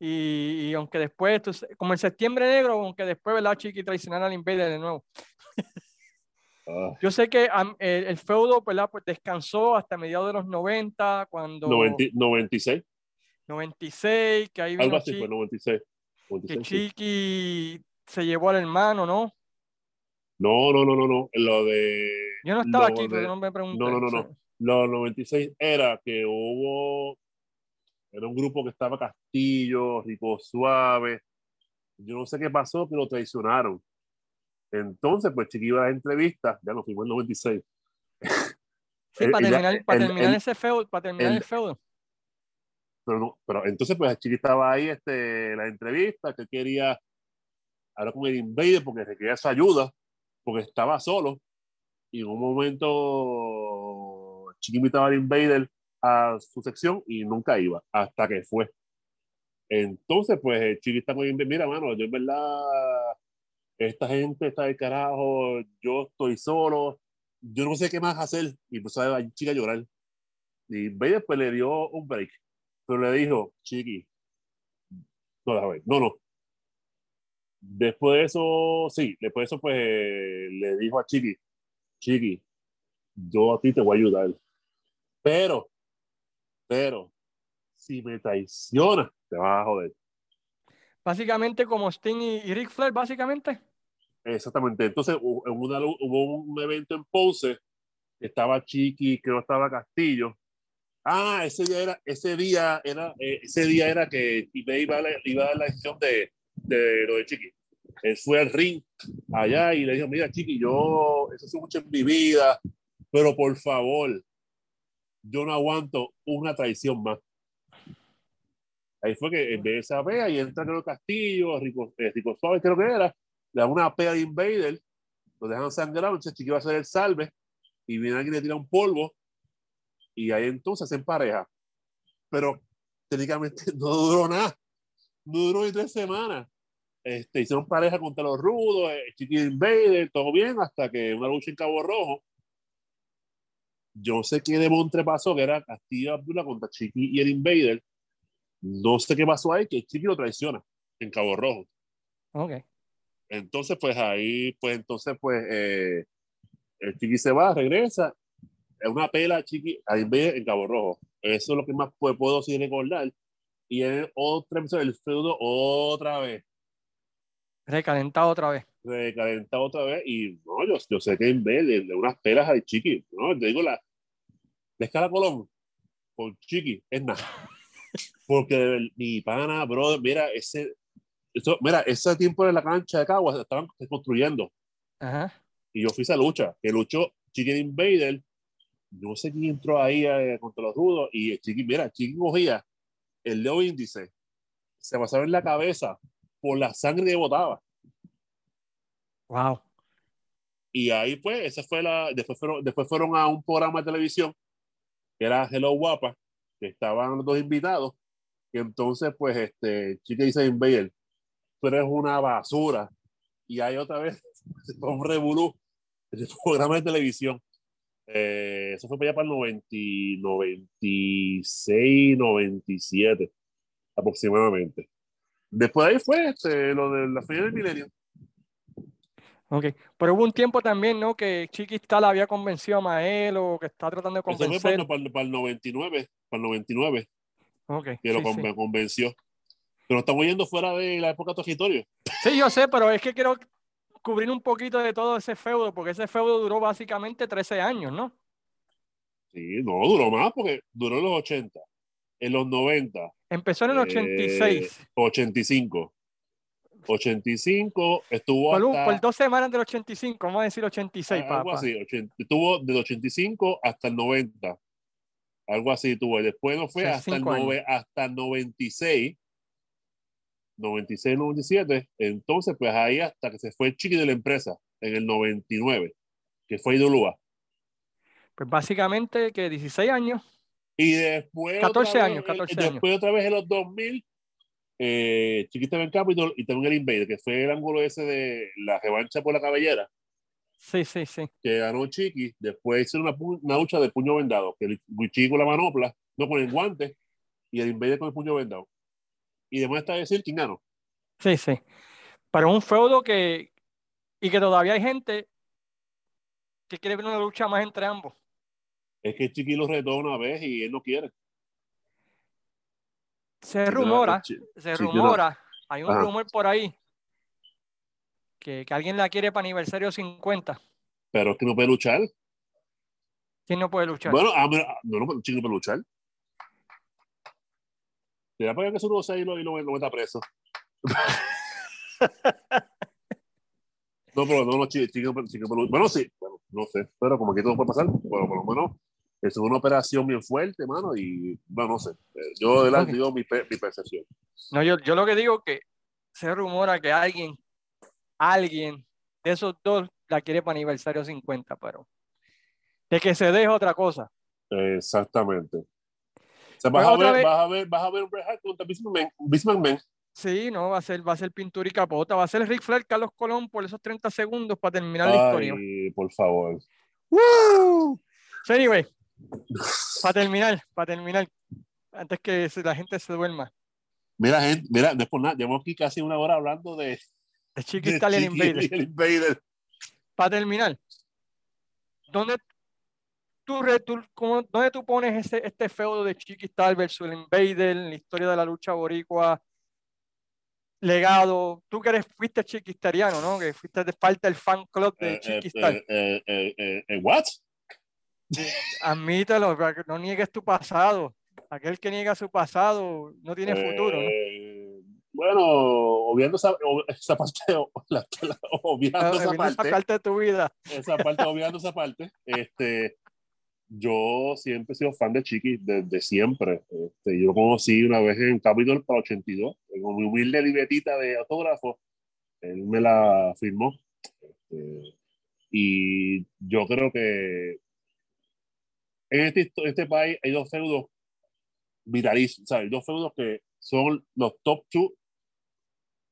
Y, y aunque después, como en septiembre negro, aunque después, ¿verdad, Chiqui traicionara al Invader de nuevo. Ah. Yo sé que el, el feudo, ¿verdad? Pues descansó hasta mediados de los 90, cuando 90 96, 96, que ahí algo vino así Chi- fue, 96. que 96 sí. Chiqui se llevó al hermano, ¿no? No, no, no, no, no. Lo de. Yo no estaba aquí, de- pero no me pregunté. no, no, no, no. Lo 96 era que hubo. Era un grupo que estaba Castillo, Rico Suave. Yo no sé qué pasó, que lo traicionaron. Entonces, pues Chiqui iba a las entrevistas, ya nos fuimos en 96. Sí, para terminar, para el- terminar el- ese feudo, para terminar el, el- feudo. Pero, no, pero entonces, pues Chiqui estaba ahí, este, la entrevista, que quería hablar con el Invader porque requería su ayuda, porque estaba solo. Y en un momento, Chiqui invitaba al Invader a su sección y nunca iba, hasta que fue. Entonces, pues Chiqui está el Invader, mira, mano, yo en verdad, esta gente está de carajo, yo estoy solo, yo no sé qué más hacer. Y pues a la chica a llorar. Y Invader pues le dio un break pero le dijo, Chiqui, no, déjame no, no. Después de eso, sí, después de eso, pues eh, le dijo a Chiqui, Chiqui, yo a ti te voy a ayudar, pero, pero, si me traicionas, te vas a joder. Básicamente como Sting y, y Ric Flair, básicamente. Exactamente. Entonces hu- en una hubo un evento en Ponce, estaba Chiqui, que no estaba Castillo. Ah, ese día era, ese día era, eh, ese día era que Ibe iba a, la- iba a dar la decisión de, de lo de Chiqui. Él fue al ring allá y le dijo, mira Chiqui, yo, eso es mucho en mi vida, pero por favor, yo no aguanto una traición más. Ahí fue que en vez de esa pea y entra creo Castillo, Rico, eh, Rico Suárez creo que era, le dan una pea de Invader, lo dejan sangrado, entonces Chiqui va a hacer el salve y viene alguien y le tira un polvo y ahí entonces se pareja. Pero técnicamente no duró nada, no duró ni tres semanas. Este, hicieron pareja contra los rudos, eh, Chiqui Invader, todo bien, hasta que una lucha en Cabo Rojo. Yo sé qué de Montre pasó, que era Castillo Abdullah contra Chiqui y el Invader. No sé qué pasó ahí, que Chiqui lo traiciona en Cabo Rojo. Ok. Entonces, pues ahí, pues entonces, pues eh, el Chiqui se va, regresa. Es una pela Chiqui a Invader en Cabo Rojo. Eso es lo que más puedo, puedo sí recordar. Y en otra episodio del feudo, otra vez, Recalentado otra vez. recalentado otra vez. Y no, yo, yo sé que en vez de, de unas pelas al Chiqui, no, te digo, la, la escala Colón con Chiqui es nada. Porque mi pana, bro, mira, ese, eso, mira, ese tiempo en la cancha de Caguas estaban construyendo. Ajá. Y yo fui a esa lucha, que luchó Chicken Invader. No sé quién entró ahí eh, contra los rudos. Y Chiqui, mira, Chiqui cogía el dedo índice, se pasaba en la cabeza por la sangre que botaba. Wow. Y ahí pues, esa fue la, después fueron, después fueron a un programa de televisión que era Hello Guapa, que estaban los dos invitados, y entonces pues este, Chica dice Invader, tú eres una basura, y ahí otra vez un revolú en el programa de televisión. Eh, eso fue para allá para el 90, 96, 97 aproximadamente. Después de ahí fue este, lo de la feria del milenio. Ok, pero hubo un tiempo también, ¿no? Que Chiquistal había convencido a Mael o que está tratando de Eso fue convencer. para, para- para el 99, para el 99, Ok, que lo con- sí. convenció. Pero estamos yendo fuera de la época territorio. Sí, yo sé, pero es que quiero cubrir un poquito de todo ese feudo, porque ese feudo duró básicamente 13 años, ¿no? Sí, no, duró más porque duró en los 80, en los 90, Empezó en el Eh, 86. 85. 85 estuvo Por, un- hasta por dos semanas del 85, vamos a decir 86, algo papá. así, 80 estuvo del 85 hasta el 90. Algo así tuvo. Y después no fue Sí, hasta el, nove- hasta el 96. 96, 97. Entonces, pues ahí hasta que se fue el chiqui de la empresa en el 99, que fue Idolúa. Pues básicamente que 16 años. Y después. 14 otra vez, años, 14 el- Después, otra vez en los 2000, eh, Chiquita en Capitol y también el Invader, que fue el ángulo ese de la revancha por la cabellera, Sí, sí, sí. que ganó Chiqui. Después hicieron una, una lucha de puño vendado, que el Chiqui con la manopla, no con el guante, y el Invader con el puño vendado. Y después está decir quién ganó. Sí, sí. Pero un feudo que. Y que todavía hay gente que quiere ver una lucha más entre ambos. Es que Chiqui lo retó una vez y él no quiere. Se rumora, Chi- se rumora, hay un Ajá. rumor por ahí que, que alguien la quiere para aniversario 50. Pero es que no puede luchar. ¿Quién no puede luchar? Bueno, ah, mira, no, no, Chiqui no puede luchar. Da para que su rosa y lo, y lo, lo meta preso. No, pero no, no, Chiqui, Chiqui Chiqui no puede luchar. Bueno, sí, bueno, no sé, pero como que todo puede pasar, bueno, por lo menos es una operación bien fuerte, mano, y bueno, no sé. Yo adelante Ok. digo mi, mi percepción. No, yo, yo lo que digo que se rumora que alguien, alguien de esos dos la quiere para aniversario 50, pero de que se deje otra cosa. Exactamente. O sea, Pues vas, a ver, vez- vas a ver, vas a ver un Bret Hart contra Vince McMahon. Sí, no, va a ser, va a ser pintura y capota, va a ser Ric Flair, Carlos Colón por esos 30 segundos para terminar la historia. Ay, por favor. ¡Woo! So, anyway, para terminar, para terminar, antes que la gente se duerma, Mira, gente, mira, por nada, llevamos aquí casi una hora hablando de, de Chiqui de Chiqui Invader. y el Invader. Para terminar, ¿dónde tú, tú- cómo- dónde tú pones ese, este feudo de Chiqui Star versus el Invader, la historia de la lucha boricua, legado? Tú que eres, fuiste chiquistariano, ¿no? Que fuiste de falta el fan club de Eh, eh, Star. eh, eh, eh, eh, eh, ¿What? Admítelo, no niegues tu pasado. Aquel que niega su pasado no tiene futuro, ¿no? Eh, Bueno, obviando esa, esa parte, la- la- obviando esa parte, parte de tu vida. esa parte, obviando esa parte, este, yo siempre he sido fan de Chiqui desde siempre. Este, yo lo conocí una vez en Capitol para 82, con mi humilde libretita de autógrafo. Él me la firmó. Este, y yo creo que en este, este país hay dos feudos vitalizos, ¿sabes? Dos feudos que son los top two,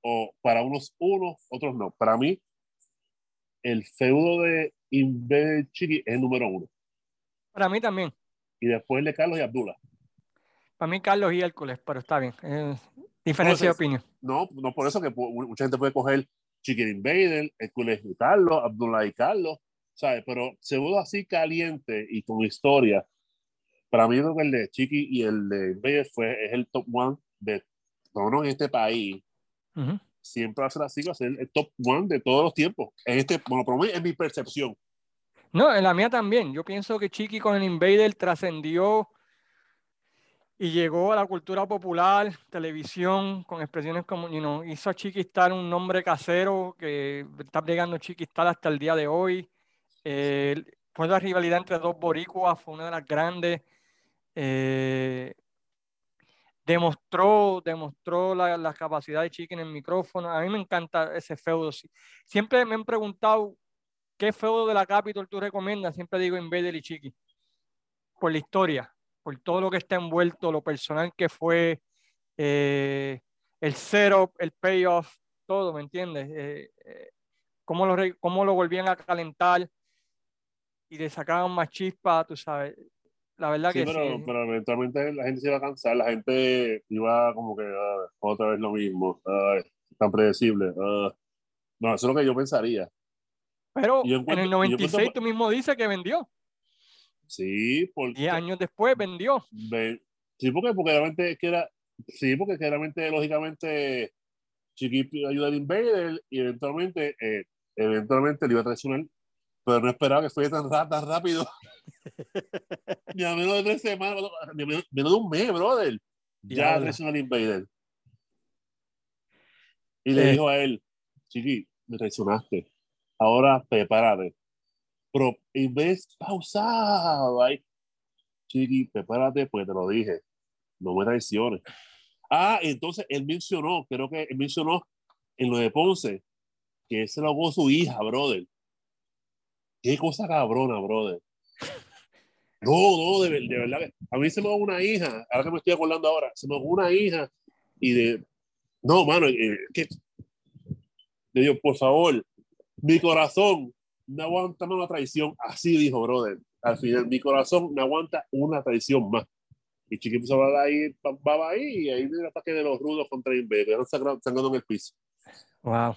o para unos uno, otros no. Para mí, el feudo de Invader Chiqui es el número uno. Para mí también. Y después el de Carlos y Abdullah. Para mí Carlos y Hércules, pero está bien. eh, diferencia de opinión. No, no por eso que mucha gente puede coger Chicken Invader, Hércules y Carlos, Abdullah y Carlos, ¿sabes? Pero feudo así caliente y con historia. Para mí, creo que el de Chiqui y el de Invader fue, es el top one de todos en este país. Ujú. siempre va a ser así, va a ser el top one de todos los tiempos. En este, bueno, por lo menos en mi percepción. No, en la mía también. Yo pienso que Chiqui con el Invader trascendió y llegó a la cultura popular, televisión, con expresiones como, you know, hizo a Chiquistar un nombre casero que está llegando Chiquistar hasta el día de hoy. Eh, fue la rivalidad entre dos boricuas, fue una de las grandes. Eh, demostró, demostró la, la, capacidad de Chiqui en el micrófono. A mí me encanta ese feudo. Siempre me han preguntado qué feudo de la Capitol tú recomiendas. Siempre digo Invader y Chiqui. Por la historia, por todo lo que está envuelto, lo personal que fue, eh, el setup, el payoff, todo, ¿me entiendes? Eh, cómo, lo, cómo lo volvían a calentar y le sacaban más chispa, tú sabes. La verdad Sí, que pero, sí. pero eventualmente la gente se iba a cansar, la gente iba como que "Ah, otra vez lo mismo, ay, tan predecible. ah". No, eso es lo que yo pensaría. Pero yo en el y yo 96 encuentro- tú mismo dices que vendió. Sí, porque, 10 años después vendió. ve- sí, porque, porque realmente es que era, sí, porque claramente, lógicamente, Chiqui ayuda al Invader y eventualmente, eh, eventualmente le iba a traicionar, pero no esperaba que fuera tan, rápido. Ni a menos de tres semanas, ni a menos, menos de un mes, brother. Ya traicionó al Invader. Y le Eh. dijo a él, Chiqui, me traicionaste. Ahora prepárate. Pero vez pausado ahí, Chiqui, prepárate, pues te lo dije. No me traiciones. Ah, entonces él mencionó, creo que él mencionó en lo de Ponce, que se lo su hija, brother. Qué cosa cabrona, brother. No, no, de, de verdad. que- A mí se me da una hija, ahora que me estoy acordando ahora, se me da una hija y de. No, mano, eh, que. Le digo, por favor, mi corazón no aguanta más una traición. Así dijo, brother. Al final, mi corazón no aguanta una traición más. Y Chiqui empezó a hablar ahí, pam, ahí, y ahí viene el ataque de los rudos contra Invader. Están sangrando, sangrando en el piso. Wow.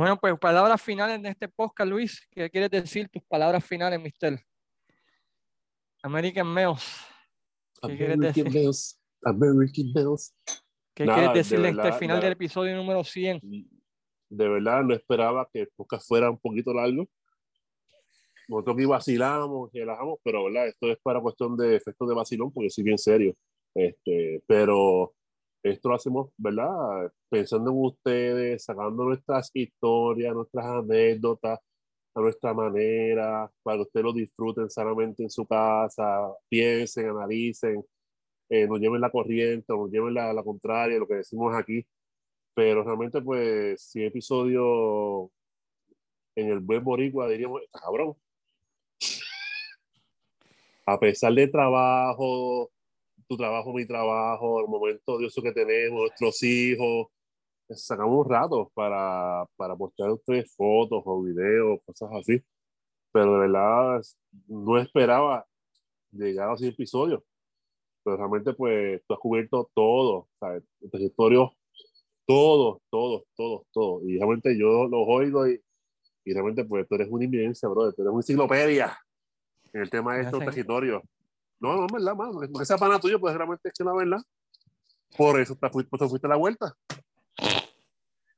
Bueno, pues palabras finales de este podcast, Luis. ¿Qué quieres decir? Tus palabras finales, mister. American Males. ¿Qué quieres American decir? Bells, American Bells. ¿Qué Nada, quieres de decirle en verdad, este final nada. del episodio número 100? de verdad no esperaba que el podcast fuera un poquito largo. Nosotros aquí vacilamos, relajamos, pero verdad, esto es para cuestión de efectos de vacilón, porque sí bien serio. Este, pero esto lo hacemos, ¿verdad? Pensando en ustedes, sacando nuestras historias, nuestras anécdotas a nuestra manera, para que ustedes lo disfruten sanamente en su casa, piensen, analicen, eh, nos lleven la corriente, nos lleven la, la contraria, lo que decimos aquí pero realmente pues si episodio en el buen boricua diríamos "Está cabrón a pesar del trabajo tu trabajo mi trabajo el momento odioso que tenemos nuestros hijos sacamos un rato para para mostrar a ustedes fotos o videos cosas así pero de verdad no esperaba llegar a los 100 episodios pero realmente pues tú has cubierto todo ¿sabes? el territorio todos, todos, todos, todos. Y realmente yo los oigo y, y realmente pues tú eres una inminencia, brother. Tú eres una enciclopedia en el tema de estos territorios. No, no, es verdad, mano. No es que sea pana tuyo, pues realmente es que la verdad. Por eso te fuiste, te fuiste a la vuelta.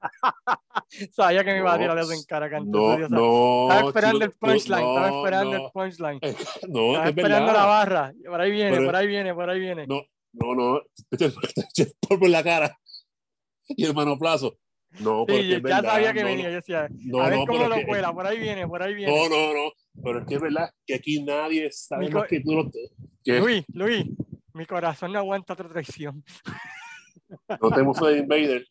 Sabía que me iba a tirar eso en cara. No, no. Estaba esperando el punchline, estaba no, esperando no, el punchline. No, Estaba es esperando la barra. Por ahí viene, Pero- por ahí viene, por ahí viene. No, no, no. Te eché el polvo en la cara. Y el manoplazo. No, pero es sí, que es ya verdad, sabía que no, venía. Yo decía, No, a ver no, cómo lo vuela. Por ahí viene, por ahí viene. No, no, no. Pero es que es verdad que aquí nadie sabe más que tú. lo- Que Luis, Luis, mi corazón no aguanta otra traición. no tenemos de Invader.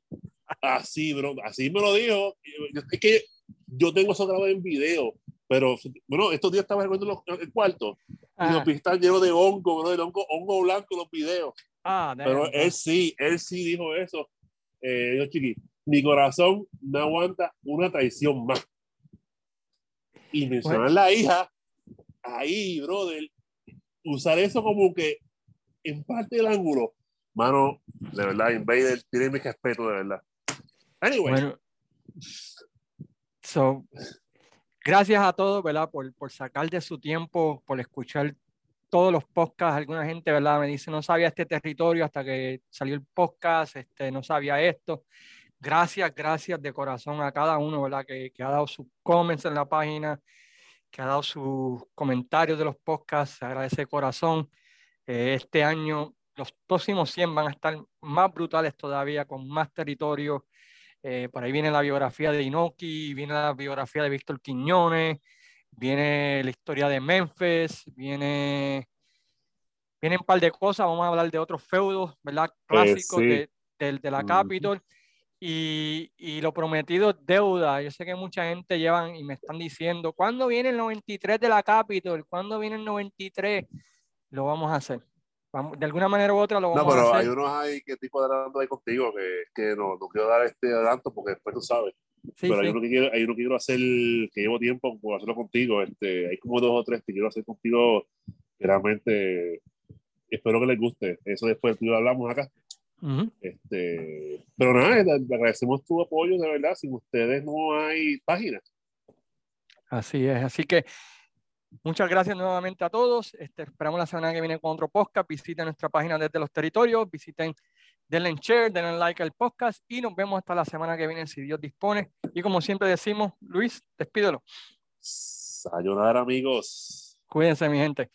Así, bro. Así me lo dijo. Es que yo tengo eso grabado en video. Pero, bueno, estos días estaba recuerdo el cuarto. Y los Ah, pistas están llenos de hongo, bro. De hongo, hongo blanco los videos. ah, Pero él sí, él sí dijo eso. Eh, yo, chiqui, mi corazón no aguanta una traición más. Y mencionar Bueno. la hija, ahí, brother, usar eso como que en parte del ángulo. Mano, de verdad, Invader, tiene mi respeto, de verdad. Anyway, Bueno, so, gracias a todos, ¿verdad? Por, por sacar de su tiempo, por escuchar todos los podcasts. Alguna gente, ¿verdad? Me dice, no sabía este territorio hasta que salió el podcast, este, no sabía esto. Gracias, gracias de corazón a cada uno, ¿verdad? Que, que ha dado sus comments en la página, que ha dado sus comentarios de los podcasts. Se agradece de corazón. Eh, este año los próximos 100 van a estar más brutales todavía, con más territorio. Eh, por ahí viene la biografía de Inoki, viene la biografía de Víctor Quiñones, viene la historia de Memphis, viene, vienen un par de cosas. Vamos a hablar de otros feudos, ¿verdad? Clásicos sí. de, de, de, la. Capitol. Y, y, lo prometido es deuda. Yo sé que mucha gente llevan y me están diciendo, ¿cuándo viene el 93 de la Capitol? ¿Cuándo viene el 93? Lo vamos a hacer. Vamos, de alguna manera u otra lo vamos No, pero a hacer. hay unos ahí que tipo de adelanto hay contigo que, que no, no quiero dar este adelanto porque después tú sabes. Sí, pero sí. hay uno que quiero, hay uno que quiero hacer que llevo tiempo por hacerlo contigo. Este, hay como dos o tres que quiero hacer contigo realmente espero que les guste. Eso después tú yo hablamos acá. Este, pero nada, agradecemos tu apoyo, de verdad. Sin ustedes no hay página. Así es. Así que muchas gracias nuevamente a todos. Este, esperamos la semana que viene con otro podcast. Visiten nuestra página desde los territorios. Visiten, denle en share, denle like al podcast y nos vemos hasta la semana que viene si Dios dispone. Y como siempre decimos, Luis, despídelo. Sayonara, amigos. Cuídense, mi gente.